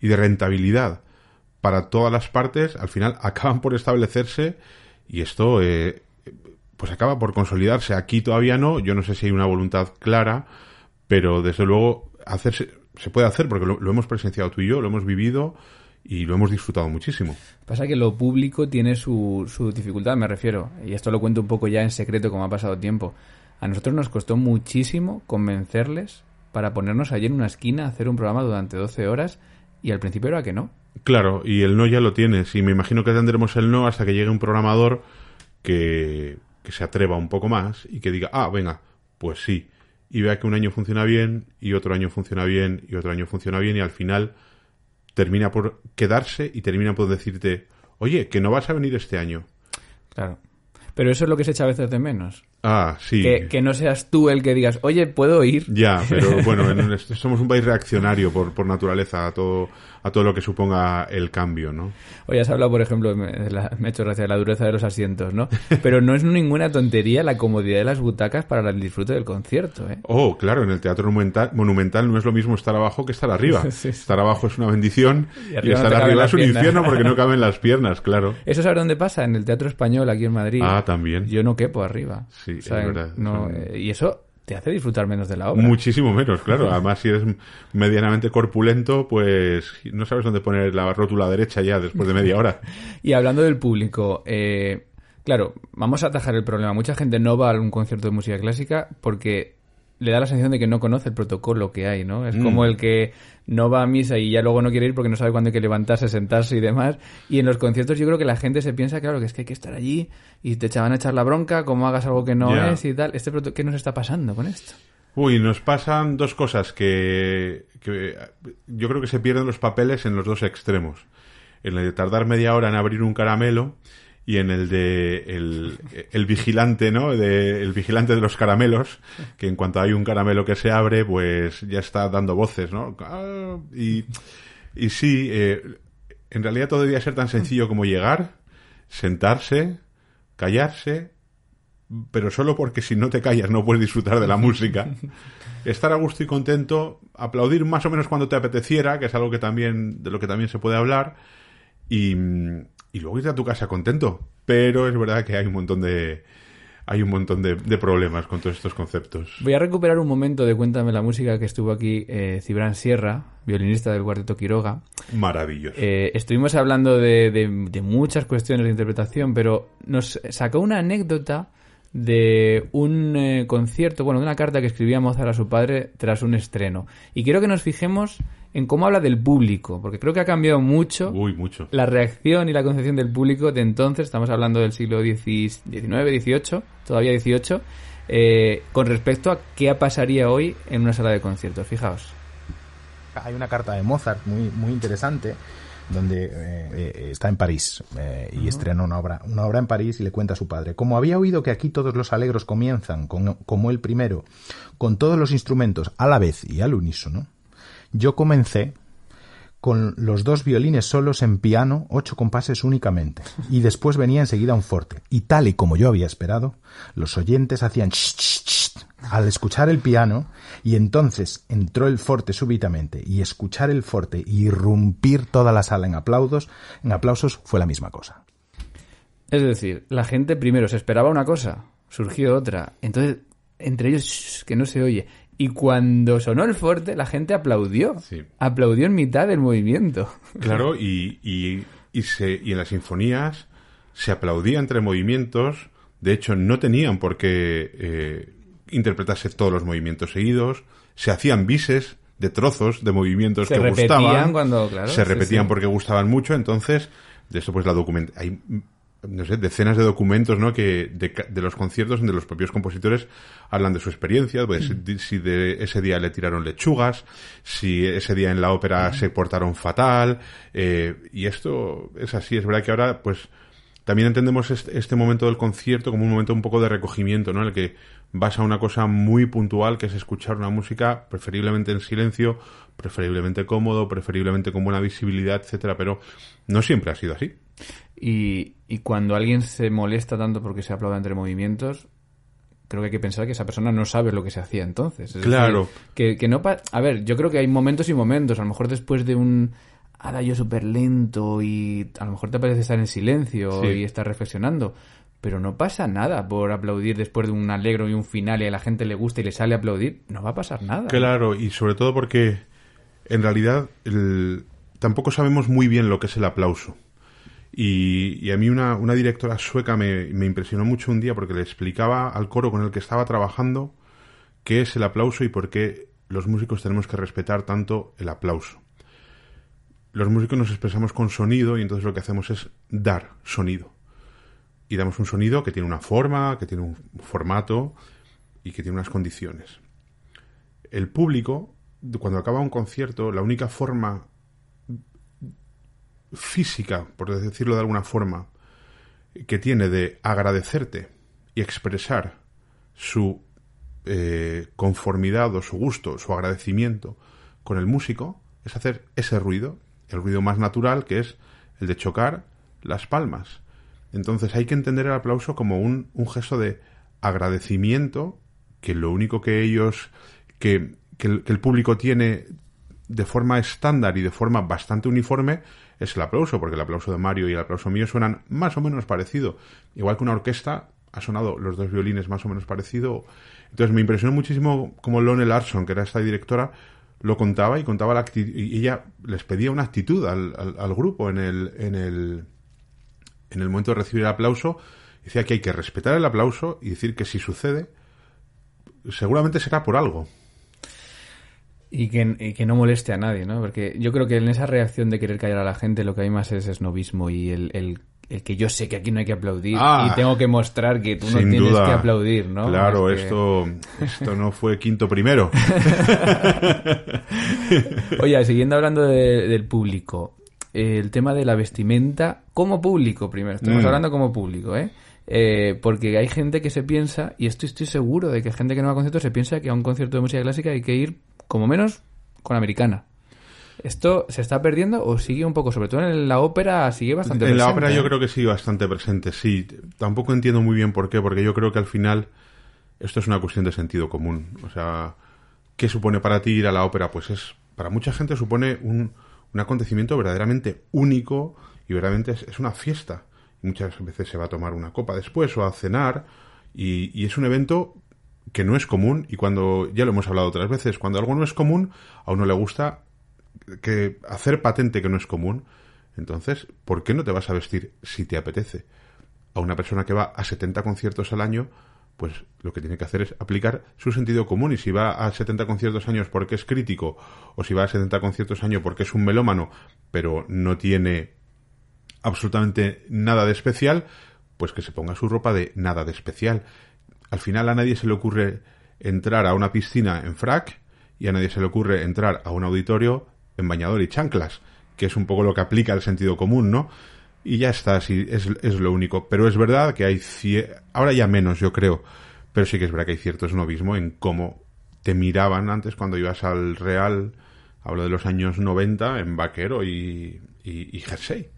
y de rentabilidad para todas las partes, al final acaban por establecerse y esto eh, pues acaba por consolidarse. Aquí todavía no, yo no sé si hay una voluntad clara, pero desde luego hacerse, se puede hacer porque lo, lo hemos presenciado tú y yo, lo hemos vivido y lo hemos disfrutado muchísimo. Pasa que lo público tiene su, su dificultad, me refiero, y esto lo cuento un poco ya en secreto como ha pasado tiempo. A nosotros nos costó muchísimo convencerles para ponernos allí en una esquina a hacer un programa durante 12 horas y al principio era que no. Claro, y el no ya lo tienes y me imagino que tendremos el no hasta que llegue un programador que, que se atreva un poco más y que diga, ah, venga, pues sí, y vea que un año funciona bien y otro año funciona bien y otro año funciona bien y al final termina por quedarse y termina por decirte, oye, que no vas a venir este año. Claro. Pero eso es lo que se echa a veces de menos. Ah, sí. Que, que no seas tú el que digas, oye, ¿puedo ir? Ya, pero bueno, en- somos un país reaccionario por, por naturaleza a todo, a todo lo que suponga el cambio, ¿no? Hoy has hablado, por ejemplo, me, de la- me he hecho gracia de la dureza de los asientos, ¿no? Pero no es ninguna tontería la comodidad de las butacas para el disfrute del concierto, ¿eh? Oh, claro, en el teatro monumental, monumental no es lo mismo estar abajo que estar arriba. Sí. Estar abajo es una bendición Y arriba estar arriba es un infierno porque no caben las piernas, claro. ¿Eso sabe dónde pasa? En el Teatro Español, aquí en Madrid. Ah, también. Yo no quepo arriba. Sí, es verdad. no, eh, y eso te hace disfrutar menos de la obra. Muchísimo menos, claro. Además, si eres medianamente corpulento, pues no sabes dónde poner la rótula derecha ya después de media hora. Y hablando del público, eh, claro, vamos a atajar el problema. Mucha gente no va a un concierto de música clásica porque le da la sensación de que no conoce el protocolo que hay, ¿no? Es Mm. como el que no va a misa y ya luego no quiere ir porque no sabe cuándo hay que levantarse, sentarse y demás. Y en los conciertos yo creo que la gente se piensa, claro, que es que hay que estar allí y te van a echar la bronca como hagas algo que no es y tal. Este ¿Qué nos está pasando con esto? Uy, nos pasan dos cosas que, que yo creo que se pierden los papeles en los dos extremos. En el de tardar media hora en abrir un caramelo y en el de el, el vigilante, ¿no? De, el vigilante de los caramelos, que en cuanto hay un caramelo que se abre, pues ya está dando voces, ¿no? Ah, Y, y sí, eh, en realidad todo debía ser tan sencillo como llegar, sentarse, callarse, pero solo porque si no te callas no puedes disfrutar de la música. Estar a gusto y contento, aplaudir más o menos cuando te apeteciera, que es algo que también de lo que también se puede hablar, y, y luego irte a tu casa contento. Pero es verdad que hay un montón de hay un montón de, de problemas con todos estos conceptos. Voy a recuperar un momento de Cuéntame la música que estuvo aquí eh, Cibran Sierra, violinista del Cuarteto Quiroga. Maravilloso. Eh, estuvimos hablando de, de- de muchas cuestiones de interpretación, pero nos sacó una anécdota de un eh, concierto, bueno, de una carta que escribía Mozart a su padre tras un estreno. Y quiero que nos fijemos en cómo habla del público, porque creo que ha cambiado mucho Uy, mucho. la reacción y la concepción del público de entonces, estamos hablando del siglo XIX, XVIII, todavía XVIII, eh, con respecto a qué pasaría hoy en una sala de conciertos. Fijaos. Hay una carta de Mozart muy, muy interesante donde eh, eh, está en París eh, y estrena una obra, una obra en París y le cuenta a su padre. Como había oído que aquí todos los alegros comienzan con- como el primero, con todos los instrumentos a la vez y al unísono, yo comencé con los dos violines solos en piano, ocho compases únicamente, y después venía enseguida un forte. Y tal y como yo había esperado, los oyentes hacían ch, ch, ch al escuchar el piano, y entonces entró el forte súbitamente, y escuchar el forte y irrumpir toda la sala en aplausos, en aplausos fue la misma cosa. Es decir, la gente primero se esperaba una cosa, surgió otra. Entonces, entre ellos "Shh, que no se oye. Y cuando sonó el fuerte, la gente aplaudió. Sí. Aplaudió en mitad del movimiento. Claro, y, y, y, se, y en las sinfonías se aplaudía entre movimientos. De hecho, no tenían por qué eh, interpretarse todos los movimientos seguidos. Se hacían bises de trozos de movimientos Se que gustaban. cuando, claro, se sí, repetían sí. porque gustaban mucho. Entonces, de eso pues la documenta hay no sé, decenas de documentos, ¿no? Que de, de los conciertos donde los propios compositores hablan de su experiencia, pues Mm. si de ese día le tiraron lechugas, si ese día en la ópera Mm. se portaron fatal, eh, y esto es así, es verdad que ahora, pues, también entendemos este, este momento del concierto como un momento un poco de recogimiento, ¿no? En el que vas a una cosa muy puntual, que es escuchar una música, preferiblemente en silencio, preferiblemente cómodo, preferiblemente con buena visibilidad, etcétera, pero no siempre ha sido así. Y, y cuando alguien se molesta tanto porque se aplauda entre movimientos, creo que hay que pensar que esa persona no sabe lo que se hacía entonces. Es Claro. decir, que, que no pa- a ver, yo creo que hay momentos y momentos. A lo mejor después de un adagio súper lento y a lo mejor te parece estar en silencio Sí. y estar reflexionando. Pero no pasa nada por aplaudir después de un alegro y un final y a la gente le gusta y le sale a aplaudir. No va a pasar nada. Claro, y sobre todo porque en realidad el- tampoco sabemos muy bien lo que es el aplauso. Y, a mí una, una directora sueca me, me impresionó mucho un día porque le explicaba al coro con el que estaba trabajando qué es el aplauso y por qué los músicos tenemos que respetar tanto el aplauso. Los músicos nos expresamos con sonido y entonces lo que hacemos es dar sonido. Y damos un sonido que tiene una forma, que tiene un formato y que tiene unas condiciones el público, cuando acaba un concierto, la única forma física, por decirlo de alguna forma, que tiene de agradecerte y expresar su eh, conformidad o su gusto, su agradecimiento con el músico, es hacer ese ruido, el ruido más natural que es el de chocar las palmas. Entonces hay que entender el aplauso como un, un gesto de agradecimiento que lo único que ellos, que, que el, que el público tiene de forma estándar y de forma bastante uniforme es el aplauso, porque el aplauso de Mario y el aplauso mío suenan más o menos parecido. Igual que una orquesta ha sonado los dos violines más o menos parecido. Entonces me impresionó muchísimo como Lone Larson, que era esta directora, lo contaba y contaba la acti- y ella les pedía una actitud al, al- al grupo en el, en el en el momento de recibir el aplauso. Decía que hay que respetar el aplauso y decir que si sucede, seguramente será por algo. Y que, y que no moleste a nadie, ¿no? Porque yo creo que en esa reacción de querer callar a la gente lo que hay más es esnobismo y el, el, el que yo sé que aquí no hay que aplaudir Ah, y tengo que mostrar que tú no tienes duda. que aplaudir, ¿no? Claro, Es que- esto, esto no fue quinto primero. Oye, siguiendo hablando de- del público, el tema de la vestimenta como público primero. Estamos Mm. hablando como público, ¿eh? Eh, porque hay gente que se piensa, y esto estoy seguro de que hay gente que no va a conciertos se piensa que a un concierto de música clásica hay que ir, como menos, con americana. ¿Esto se está perdiendo o sigue un poco? Sobre todo en la ópera sigue bastante En la presente, ópera yo ¿eh? creo que sí, bastante presente, sí. Tampoco entiendo muy bien por qué, porque yo creo que al final esto es una cuestión de sentido común. O sea, ¿qué supone para ti ir a la ópera? Pues es, para mucha gente supone un, un acontecimiento verdaderamente único y verdaderamente es, es una fiesta. Muchas veces se va a tomar una copa después o a cenar y, y es un evento que no es común y cuando, ya lo hemos hablado otras veces, cuando algo no es común, a uno le gusta que hacer patente que no es común. Entonces, ¿por qué no te vas a vestir si te apetece? A una persona que va a 70 conciertos al año, pues lo que tiene que hacer es aplicar su sentido común. Y si va a 70 conciertos años porque es crítico, o si va a 70 conciertos año porque es un melómano, pero no tiene absolutamente nada de especial, pues que se ponga su ropa de nada de especial. Al final a nadie se le ocurre entrar a una piscina en frac y a nadie se le ocurre entrar a un auditorio en bañador y chanclas, que es un poco lo que aplica el sentido común, ¿no? Y ya está, sí, es, es lo único. Pero es verdad que hay... Ahora ya menos, yo creo. Pero sí que es verdad que hay cierto snobismo en cómo te miraban antes cuando ibas al Real, hablo de los años 90, en vaquero y, y, y jersey.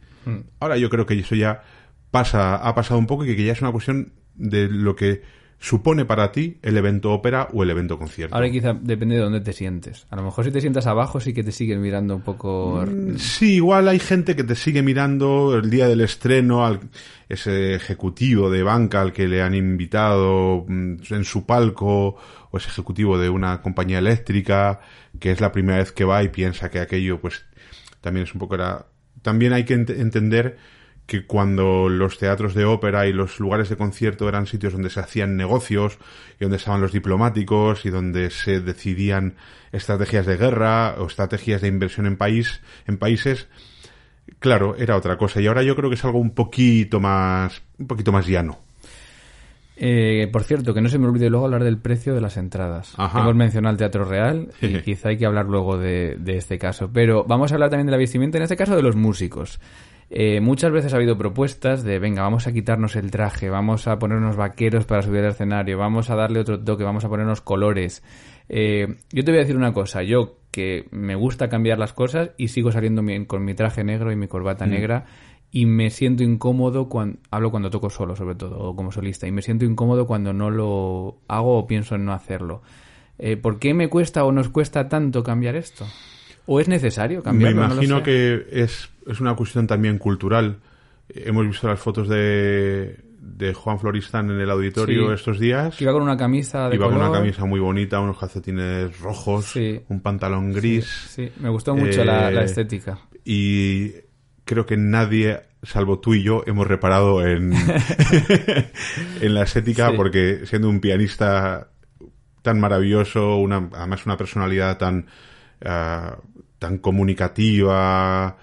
Ahora yo creo que eso ya pasa, ha pasado un poco y que ya es una cuestión de lo que supone para ti el evento ópera o el evento concierto. Ahora quizá depende de dónde te sientes. A lo mejor si te sientas abajo sí que te siguen mirando un poco... Mm, sí, igual hay gente que te sigue mirando el día del estreno, al, ese ejecutivo de banca al que le han invitado mm, en su palco, o ese ejecutivo de una compañía eléctrica, que es la primera vez que va y piensa que aquello pues también es un poco... Era... También hay que entender que cuando los teatros de ópera y los lugares de concierto eran sitios donde se hacían negocios y donde estaban los diplomáticos y donde se decidían estrategias de guerra o estrategias de inversión en país en países claro era otra cosa y ahora yo creo que es algo un poquito más un poquito más llano eh, por cierto, que no se me olvide luego hablar del precio de las entradas. Hemos mencionado el Teatro Real y quizá hay que hablar luego de, de, este caso. Pero vamos a hablar también de la vestimenta, en este caso de los músicos. Eh, muchas veces ha habido propuestas de, venga, vamos a quitarnos el traje, vamos a ponernos vaqueros para subir al escenario, vamos a darle otro toque, vamos a ponernos colores. Eh, yo te voy a decir una cosa, yo que me gusta cambiar las cosas y sigo saliendo con mi traje negro y mi corbata mm. negra y me siento incómodo cuando hablo cuando toco solo sobre todo o como solista y me siento incómodo cuando no lo hago o pienso en no hacerlo. Eh, ¿Por qué me cuesta o nos cuesta tanto cambiar esto? ¿O es necesario cambiarlo? Me imagino que es, es, una cuestión también cultural. Hemos visto las fotos de, de Juan Floristán en el auditorio estos días. iba con una camisa de Iba con una camisa muy bonita, unos calcetines rojos, un pantalón gris. Sí, me gustó mucho la, eh, estética. Y creo que nadie, salvo tú y yo, hemos reparado en, en la estética porque siendo un pianista tan maravilloso, una, además una personalidad tan... Ah, tan comunicativa,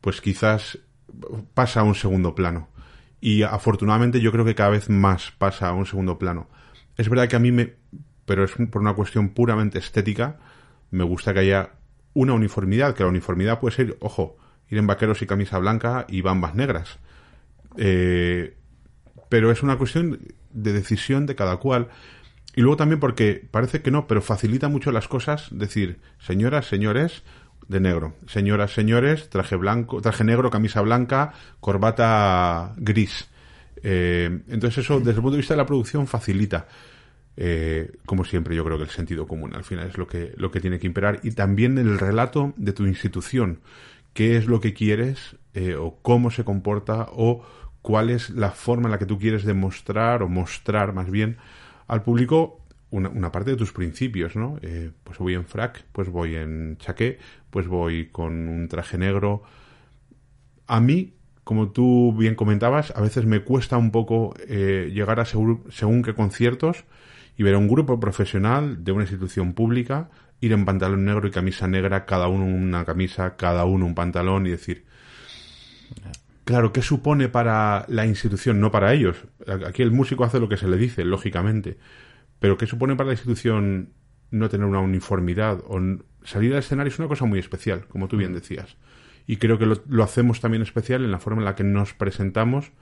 pues quizás pasa a un segundo plano. Y afortunadamente yo creo que cada vez más pasa a un segundo plano. Es verdad que a mí me, pero es por una cuestión puramente estética, me gusta que haya una uniformidad, que la uniformidad puede ser, ojo, ir en vaqueros y camisa blanca y bambas negras. Eh, pero es una cuestión de decisión de cada cual. Y luego también porque parece que no, pero facilita mucho las cosas decir, señoras, señores, de negro. Señoras, señores, traje blanco, traje negro, camisa blanca, corbata gris. Eh, entonces eso, desde el punto de vista de la producción, facilita. Eh, como siempre, yo creo que el sentido común al final es lo que, lo que tiene que imperar. Y también el relato de tu institución. ¿Qué es lo que quieres? Eh, o cómo se comporta, o cuál es la forma en la que tú quieres demostrar, o mostrar más bien, al público una, parte de tus principios, ¿no? Pues voy en frac, pues voy en chaqué, pues voy con un traje negro. A mí, como tú bien comentabas, a veces me cuesta un poco eh, llegar a según, qué conciertos y ver a un grupo profesional de una institución pública ir en pantalón negro y camisa negra, cada uno una camisa, cada uno un pantalón y decir, claro, ¿qué supone para la institución, no para ellos? Aquí el músico hace lo que se le dice, lógicamente pero ¿qué supone para la institución no tener una uniformidad? O salir al escenario es una cosa muy especial, como tú bien mm. decías. Y creo que lo, hacemos también especial en la forma en la que nos presentamos,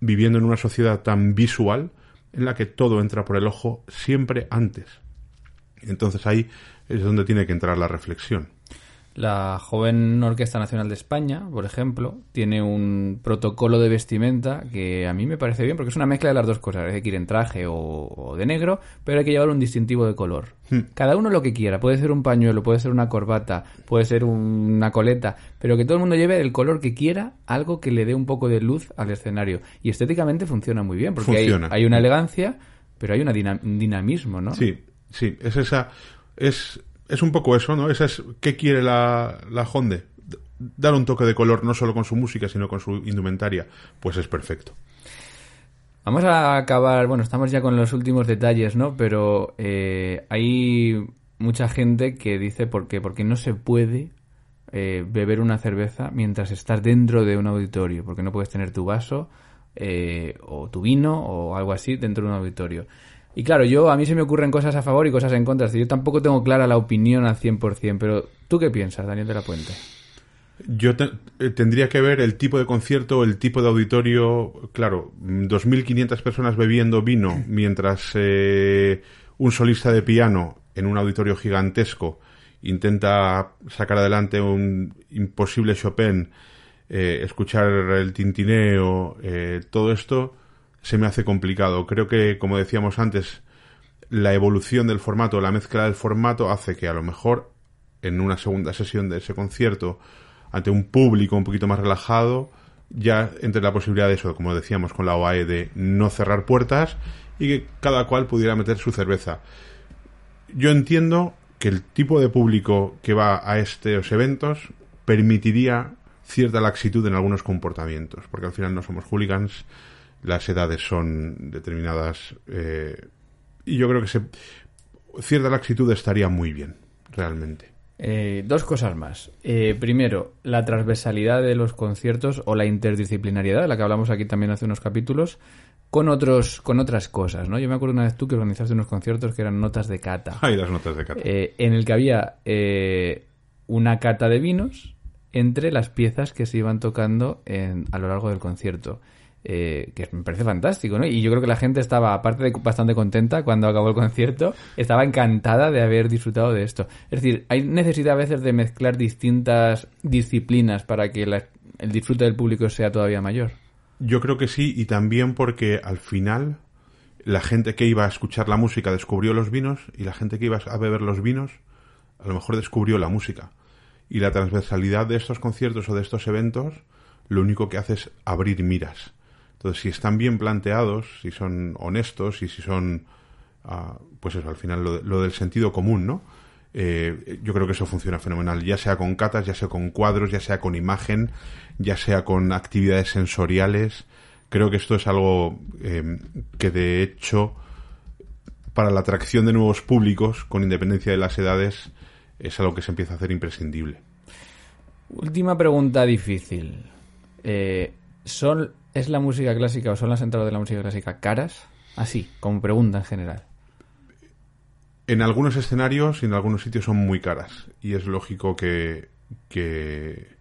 viviendo en una sociedad tan visual, en la que todo entra por el ojo siempre antes. Entonces ahí es donde tiene que entrar la reflexión. La joven Orquesta Nacional de España, por ejemplo, tiene un protocolo de vestimenta que a mí me parece bien porque es una mezcla de las dos cosas. Hay que ir en traje o, de negro, pero hay que llevar un distintivo de color. Hmm. Cada uno lo que quiera. Puede ser un pañuelo, puede ser una corbata, puede ser una coleta, pero que todo el mundo lleve el color que quiera, algo que le dé un poco de luz al escenario. Y estéticamente funciona muy bien porque hay, hay, una elegancia, pero hay una un dinamismo, ¿no? Sí, sí. Es esa. Es es un poco eso, ¿no? Esa es qué quiere la, la Honda. Dar un toque de color no solo con su música, sino con su indumentaria. Pues es perfecto. Vamos a acabar, bueno, estamos ya con los últimos detalles, ¿no? Pero eh, hay mucha gente que dice por qué, porque no se puede eh, beber una cerveza mientras estás dentro de un auditorio, porque no puedes tener tu vaso eh, o tu vino o algo así dentro de un auditorio. Y claro, yo a mí se me ocurren cosas a favor y cosas en contra. Yo tampoco tengo clara la opinión al 100%, pero ¿tú qué piensas, Daniel de la Puente? Yo eh, tendría que ver el tipo de concierto, el tipo de auditorio. Claro, 2.500 personas bebiendo vino mientras eh, un solista de piano en un auditorio gigantesco intenta sacar adelante un imposible Chopin, eh, escuchar el tintineo, todo esto se me hace complicado. Creo que, como decíamos antes, la evolución del formato, la mezcla del formato hace que a lo mejor en una segunda sesión de ese concierto, ante un público un poquito más relajado, ya entre la posibilidad de eso, como decíamos con la OAE, de no cerrar puertas y que cada cual pudiera meter su cerveza. Yo entiendo que el tipo de público que va a estos eventos permitiría cierta laxitud en algunos comportamientos, porque al final no somos hooligans, las edades son determinadas eh, y yo creo que se, cierta laxitud estaría muy bien, realmente. Eh, dos cosas más. Eh, primero, la transversalidad de los conciertos o la interdisciplinariedad, de la que hablamos aquí también hace unos capítulos, con otros con otras cosas, ¿no? Yo me acuerdo una vez tú que organizaste unos conciertos que eran notas de cata. Hay las notas de cata. Eh, en el que había una cata de vinos entre las piezas que se iban tocando en, a lo largo del concierto. Eh, que me parece fantástico, ¿no? Y yo creo que la gente estaba, aparte de bastante contenta cuando acabó el concierto, estaba encantada de haber disfrutado de esto. Es decir, hay necesidad a veces de mezclar distintas disciplinas para que el disfrute del público sea todavía mayor. Yo creo que sí, y también porque al final la gente que iba a escuchar la música descubrió los vinos y la gente que iba a beber los vinos a lo mejor descubrió la música. Y la transversalidad de estos conciertos o de estos eventos lo único que hace es abrir miras entonces, si están bien planteados, si son honestos y si son, ah, pues eso, al final lo, del sentido común, ¿no? Eh, yo creo que eso funciona fenomenal, ya sea con catas, ya sea con cuadros, ya sea con imagen, ya sea con actividades sensoriales. Creo que esto es algo eh, que de hecho para la atracción de nuevos públicos, con independencia de las edades, es algo que se empieza a hacer imprescindible. Última pregunta difícil. Eh, ¿Son ¿Es la música clásica o son las entradas de la música clásica caras? Así, como pregunta en general. En algunos escenarios y en algunos sitios son muy caras. Y es lógico que, que,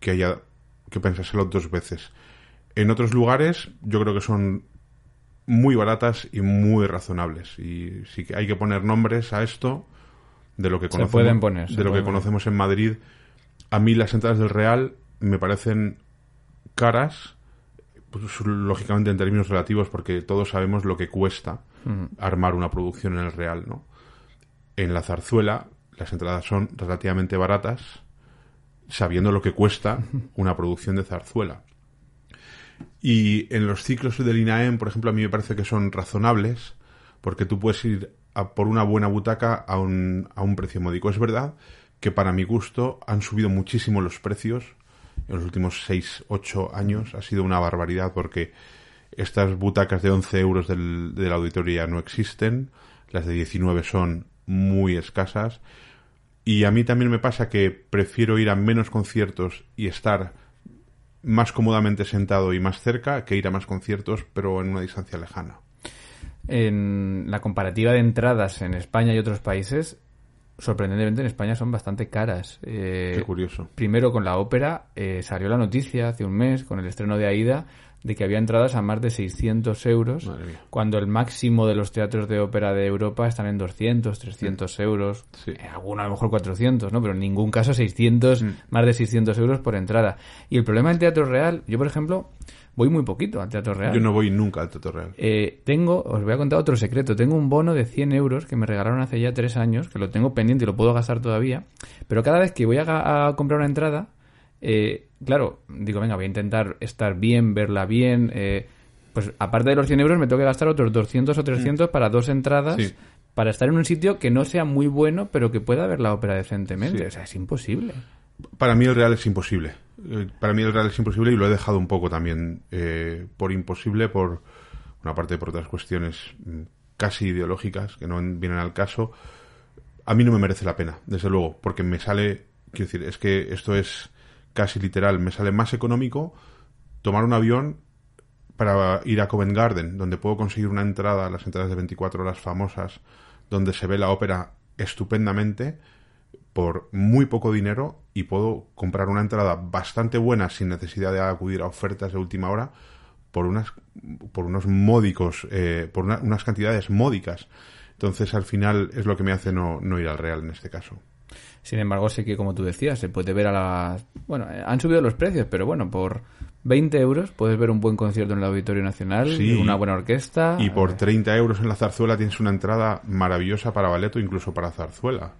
que haya que pensárselo dos veces. En otros lugares yo creo que son muy baratas y muy razonables. Y sí que hay que poner nombres a esto de lo que conocemos, pueden poner, de lo que conocemos en Madrid. A mí las entradas del Real me parecen caras pues, lógicamente en términos relativos, porque todos sabemos lo que cuesta armar una producción en el real, ¿no? En la zarzuela, las entradas son relativamente baratas, sabiendo lo que cuesta una producción de zarzuela. Y en los ciclos del INAEM, por ejemplo, a mí me parece que son razonables, porque tú puedes ir a por una buena butaca a un, a un precio módico. Es verdad que para mi gusto han subido muchísimo los precios en los últimos 6, 8 años ha sido una barbaridad porque estas butacas de 11 euros del, de la auditoría no existen, las de 19 son muy escasas y a mí también me pasa que prefiero ir a menos conciertos y estar más cómodamente sentado y más cerca que ir a más conciertos pero en una distancia lejana. En la comparativa de entradas en España y otros países, sorprendentemente en España son bastante caras. Eh, Qué curioso. Primero con la ópera eh, salió la noticia hace un mes con el estreno de Aida de que había entradas a más de 600 euros, cuando el máximo de los teatros de ópera de Europa están en 200, 300 euros, sí. Eh, alguno a lo mejor 400, ¿no? Pero en ningún caso 600, mm. más de 600 euros por entrada. Y el problema en Teatro Real, yo por ejemplo, voy muy poquito al Teatro Real. Yo no voy nunca al Teatro Real. Eh, tengo, os voy a contar otro secreto. Tengo un bono de 100 euros que me regalaron hace ya tres años, que lo tengo pendiente y lo puedo gastar todavía. Pero cada vez que voy a, comprar una entrada, eh, claro, digo, venga, voy a intentar estar bien, verla bien. Eh, pues aparte de los 100 euros, me tengo que gastar otros 200 o 300 mm. para dos entradas. Para estar en un sitio que no sea muy bueno, pero que pueda ver la ópera decentemente. O sea, es imposible. Para mí el Real es imposible. Eh, para mí el Real es imposible y lo he dejado un poco también eh, por imposible, por una parte por otras cuestiones mm, casi ideológicas que no vienen al caso. A mí no me merece la pena, desde luego, porque me sale, quiero decir, es que esto es casi literal, me sale más económico tomar un avión para ir a Covent Garden, donde puedo conseguir una entrada, las entradas de 24 horas famosas, donde se ve la ópera estupendamente, por muy poco dinero y puedo comprar una entrada bastante buena sin necesidad de acudir a ofertas de última hora por unas por unos módicos eh, por unas cantidades módicas entonces al final es lo que me hace no, no ir al real en este caso sin embargo sé que como tú decías se puede ver a la bueno han subido los precios pero bueno por 20 euros puedes ver un buen concierto en el Auditorio Nacional, Sí. una buena orquesta. Y por 30 euros en la zarzuela tienes una entrada maravillosa para ballet o incluso para zarzuela.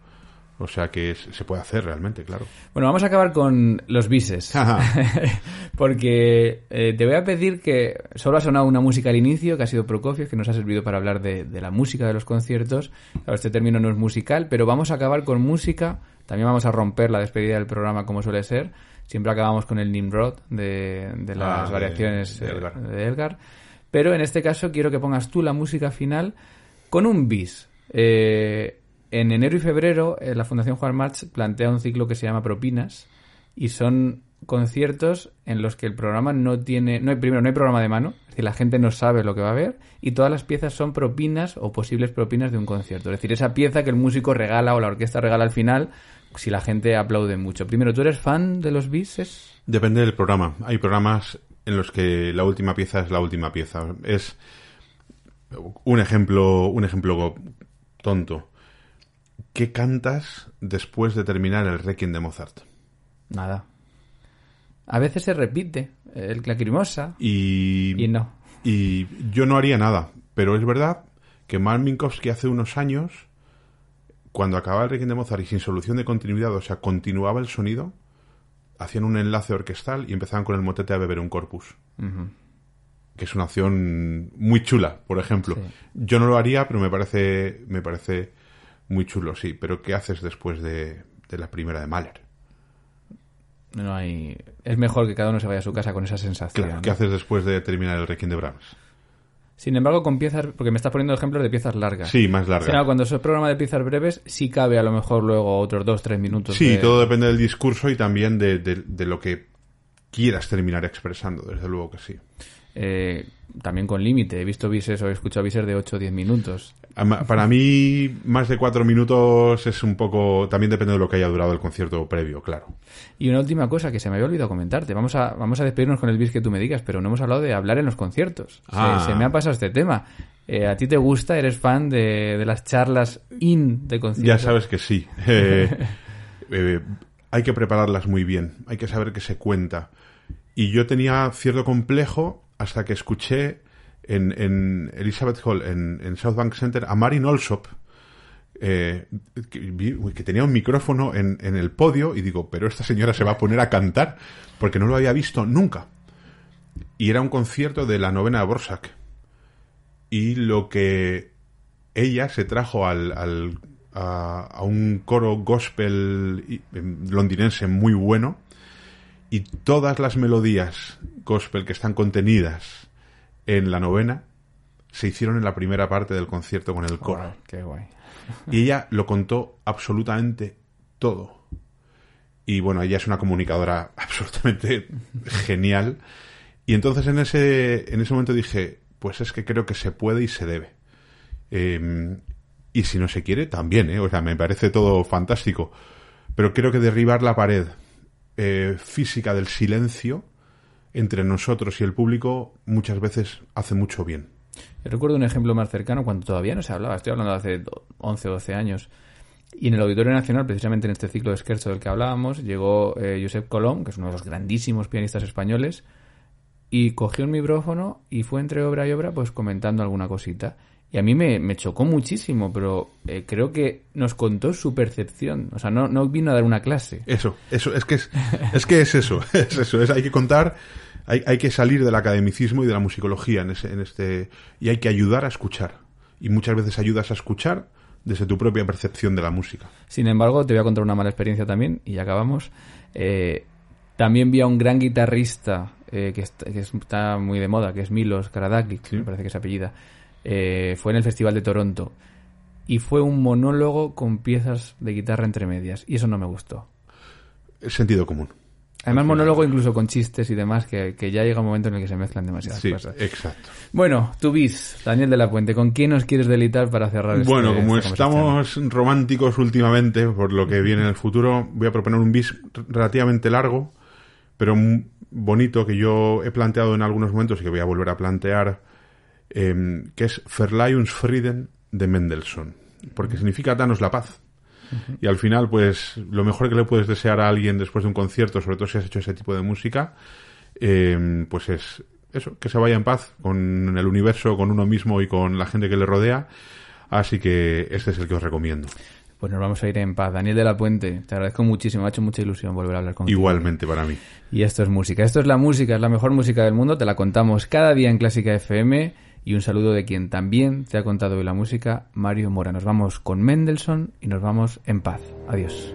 O sea que es- se puede hacer realmente, claro. Bueno, vamos a acabar con los bises. Porque eh, te voy a pedir que solo ha sonado una música al inicio, que ha sido Prokofiev, que nos ha servido para hablar de, de la música de los conciertos. Claro, este término no es musical, pero vamos a acabar con música. También vamos a romper la despedida del programa como suele ser. Siempre acabamos con el Nimrod de, de las Ah, de- variaciones de eh, Elgar. de Elgar. Pero en este caso quiero que pongas tú la música final con un bis. Eh, en enero y febrero, eh, la Fundación Juan March plantea un ciclo que se llama Propinas y son conciertos en los que el programa no tiene, no hay primero no hay programa de mano, es decir, la gente no sabe lo que va a ver y todas las piezas son propinas o posibles propinas de un concierto, es decir, esa pieza que el músico regala o la orquesta regala al final si la gente aplaude mucho. Primero, ¿tú eres fan de los bises? Depende del programa. Hay programas en los que la última pieza es la última pieza. Es un ejemplo, un ejemplo tonto. ¿Qué cantas después de terminar el Requiem de Mozart? Nada. A veces se repite el lacrimosa Y, y no. y yo no haría nada, pero es verdad que Mark Minkowski hace unos años, cuando acababa el Requiem de Mozart y sin solución de continuidad, o sea, continuaba el sonido, hacían un enlace orquestal y empezaban con el motete a beber un corpus. Que es una opción muy chula, por ejemplo. Sí. Yo no lo haría, pero me parece, me parece muy chulo, sí. Pero ¿qué haces después de, de la primera de Mahler? No hay... Es mejor que cada uno se vaya a su casa con esa sensación. Claro, ¿qué haces después de terminar el Requiem de Brahms? Sin embargo, con piezas, porque me estás poniendo ejemplos de piezas largas. Sí, más Sin embargo, larga. cuando es programa de piezas breves, sí cabe a lo mejor luego otros dos, tres minutos. Sí, de- todo depende del discurso y también de, de- de lo que quieras terminar expresando, desde luego que sí. eh, también con límite. He visto bises o he escuchado bises de 8 o 10 minutos. Para mí, más de cuatro minutos es un poco... También depende de lo que haya durado el concierto previo, claro. Y una última cosa que se me había olvidado comentarte. Vamos a, vamos a despedirnos con el bis que tú me digas, pero no hemos hablado de hablar en los conciertos. Se- Ah. Se, me ha pasado este tema. Eh, ¿A ti te gusta? ¿Eres fan de, de las charlas in de conciertos? Ya sabes que sí. Eh, eh, hay que prepararlas muy bien. Hay que saber que se cuenta. Y yo tenía cierto complejo hasta que escuché en, en Elizabeth Hall, en, en South Bank Center, a Marin Olsop, eh, que, tenía un micrófono en, el podio y digo, pero esta señora se va a poner a cantar porque no lo había visto nunca. Y era un concierto de la novena de Borsak. Y lo que ella se trajo al, al- a, a un coro gospel em, londinense muy bueno y todas las melodías gospel que están contenidas en la novena se hicieron en la primera parte del concierto con el coro. Qué guay. Y ella lo contó absolutamente todo. Y bueno, ella es una comunicadora absolutamente genial. Y entonces en ese, en ese momento dije, pues es que creo que se puede y se debe. Eh, y si no se quiere, también, ¿eh? O sea, me parece todo fantástico. Pero creo que derribar la pared eh, física del silencio entre nosotros y el público muchas veces hace mucho bien. Recuerdo un ejemplo más cercano cuando todavía no se hablaba. Estoy hablando de hace do- 11 o 12 años. Y en el Auditorio Nacional, precisamente en este ciclo de Scherzo del que hablábamos, llegó eh, Josep Colom, que es uno de los grandísimos pianistas españoles, y cogió un micrófono y fue entre obra y obra pues comentando alguna cosita. Y a mí me, me chocó muchísimo, pero eh, creo que nos contó su percepción. O sea, no, no vino a dar una clase. Eso, eso, es que es, es que es eso, es eso, es, hay que contar, hay, hay que salir del academicismo y de la musicología en, ese, en este, y hay que ayudar a escuchar. Y muchas veces ayudas a escuchar desde tu propia percepción de la música. Sin embargo, te voy a contar una mala experiencia también, y ya acabamos. Eh, también vi a un gran guitarrista eh, que, está, que está muy de moda, que es Milos Karadak, me parece que es apellida. Eh, fue en el Festival de Toronto. Y fue un monólogo con piezas de guitarra entre medias. Y eso no me gustó. Es sentido común. Además, monólogo incluso con chistes y demás, que, que ya llega un momento en el que se mezclan demasiadas Sí, cosas. exacto. Bueno, tu bis, Daniel de la Puente, ¿con quién nos quieres delitar para cerrar este- Bueno, como esta estamos románticos últimamente por lo que viene en el futuro, voy a proponer un bis relativamente largo, pero bonito que yo he planteado en algunos momentos y que voy a volver a plantear, eh, que es Verleihungsfrieden de Mendelssohn, porque significa danos la paz. Y al final, pues, lo mejor que le puedes desear a alguien después de un concierto, sobre todo si has hecho ese tipo de música, eh, pues es eso, que se vaya en paz con el universo, con uno mismo y con la gente que le rodea. Así que este es el que os recomiendo. Pues nos vamos a ir en paz. Daniel de la Puente, te agradezco muchísimo, me ha hecho mucha ilusión volver a hablar contigo. Igualmente para mí. Y esto es música. Esto es la música, es la mejor música del mundo. Te la contamos cada día en Clásica FM. Y un saludo de quien también te ha contado hoy la música, Mario Mora. Nos vamos con Mendelssohn y nos vamos en paz. Adiós.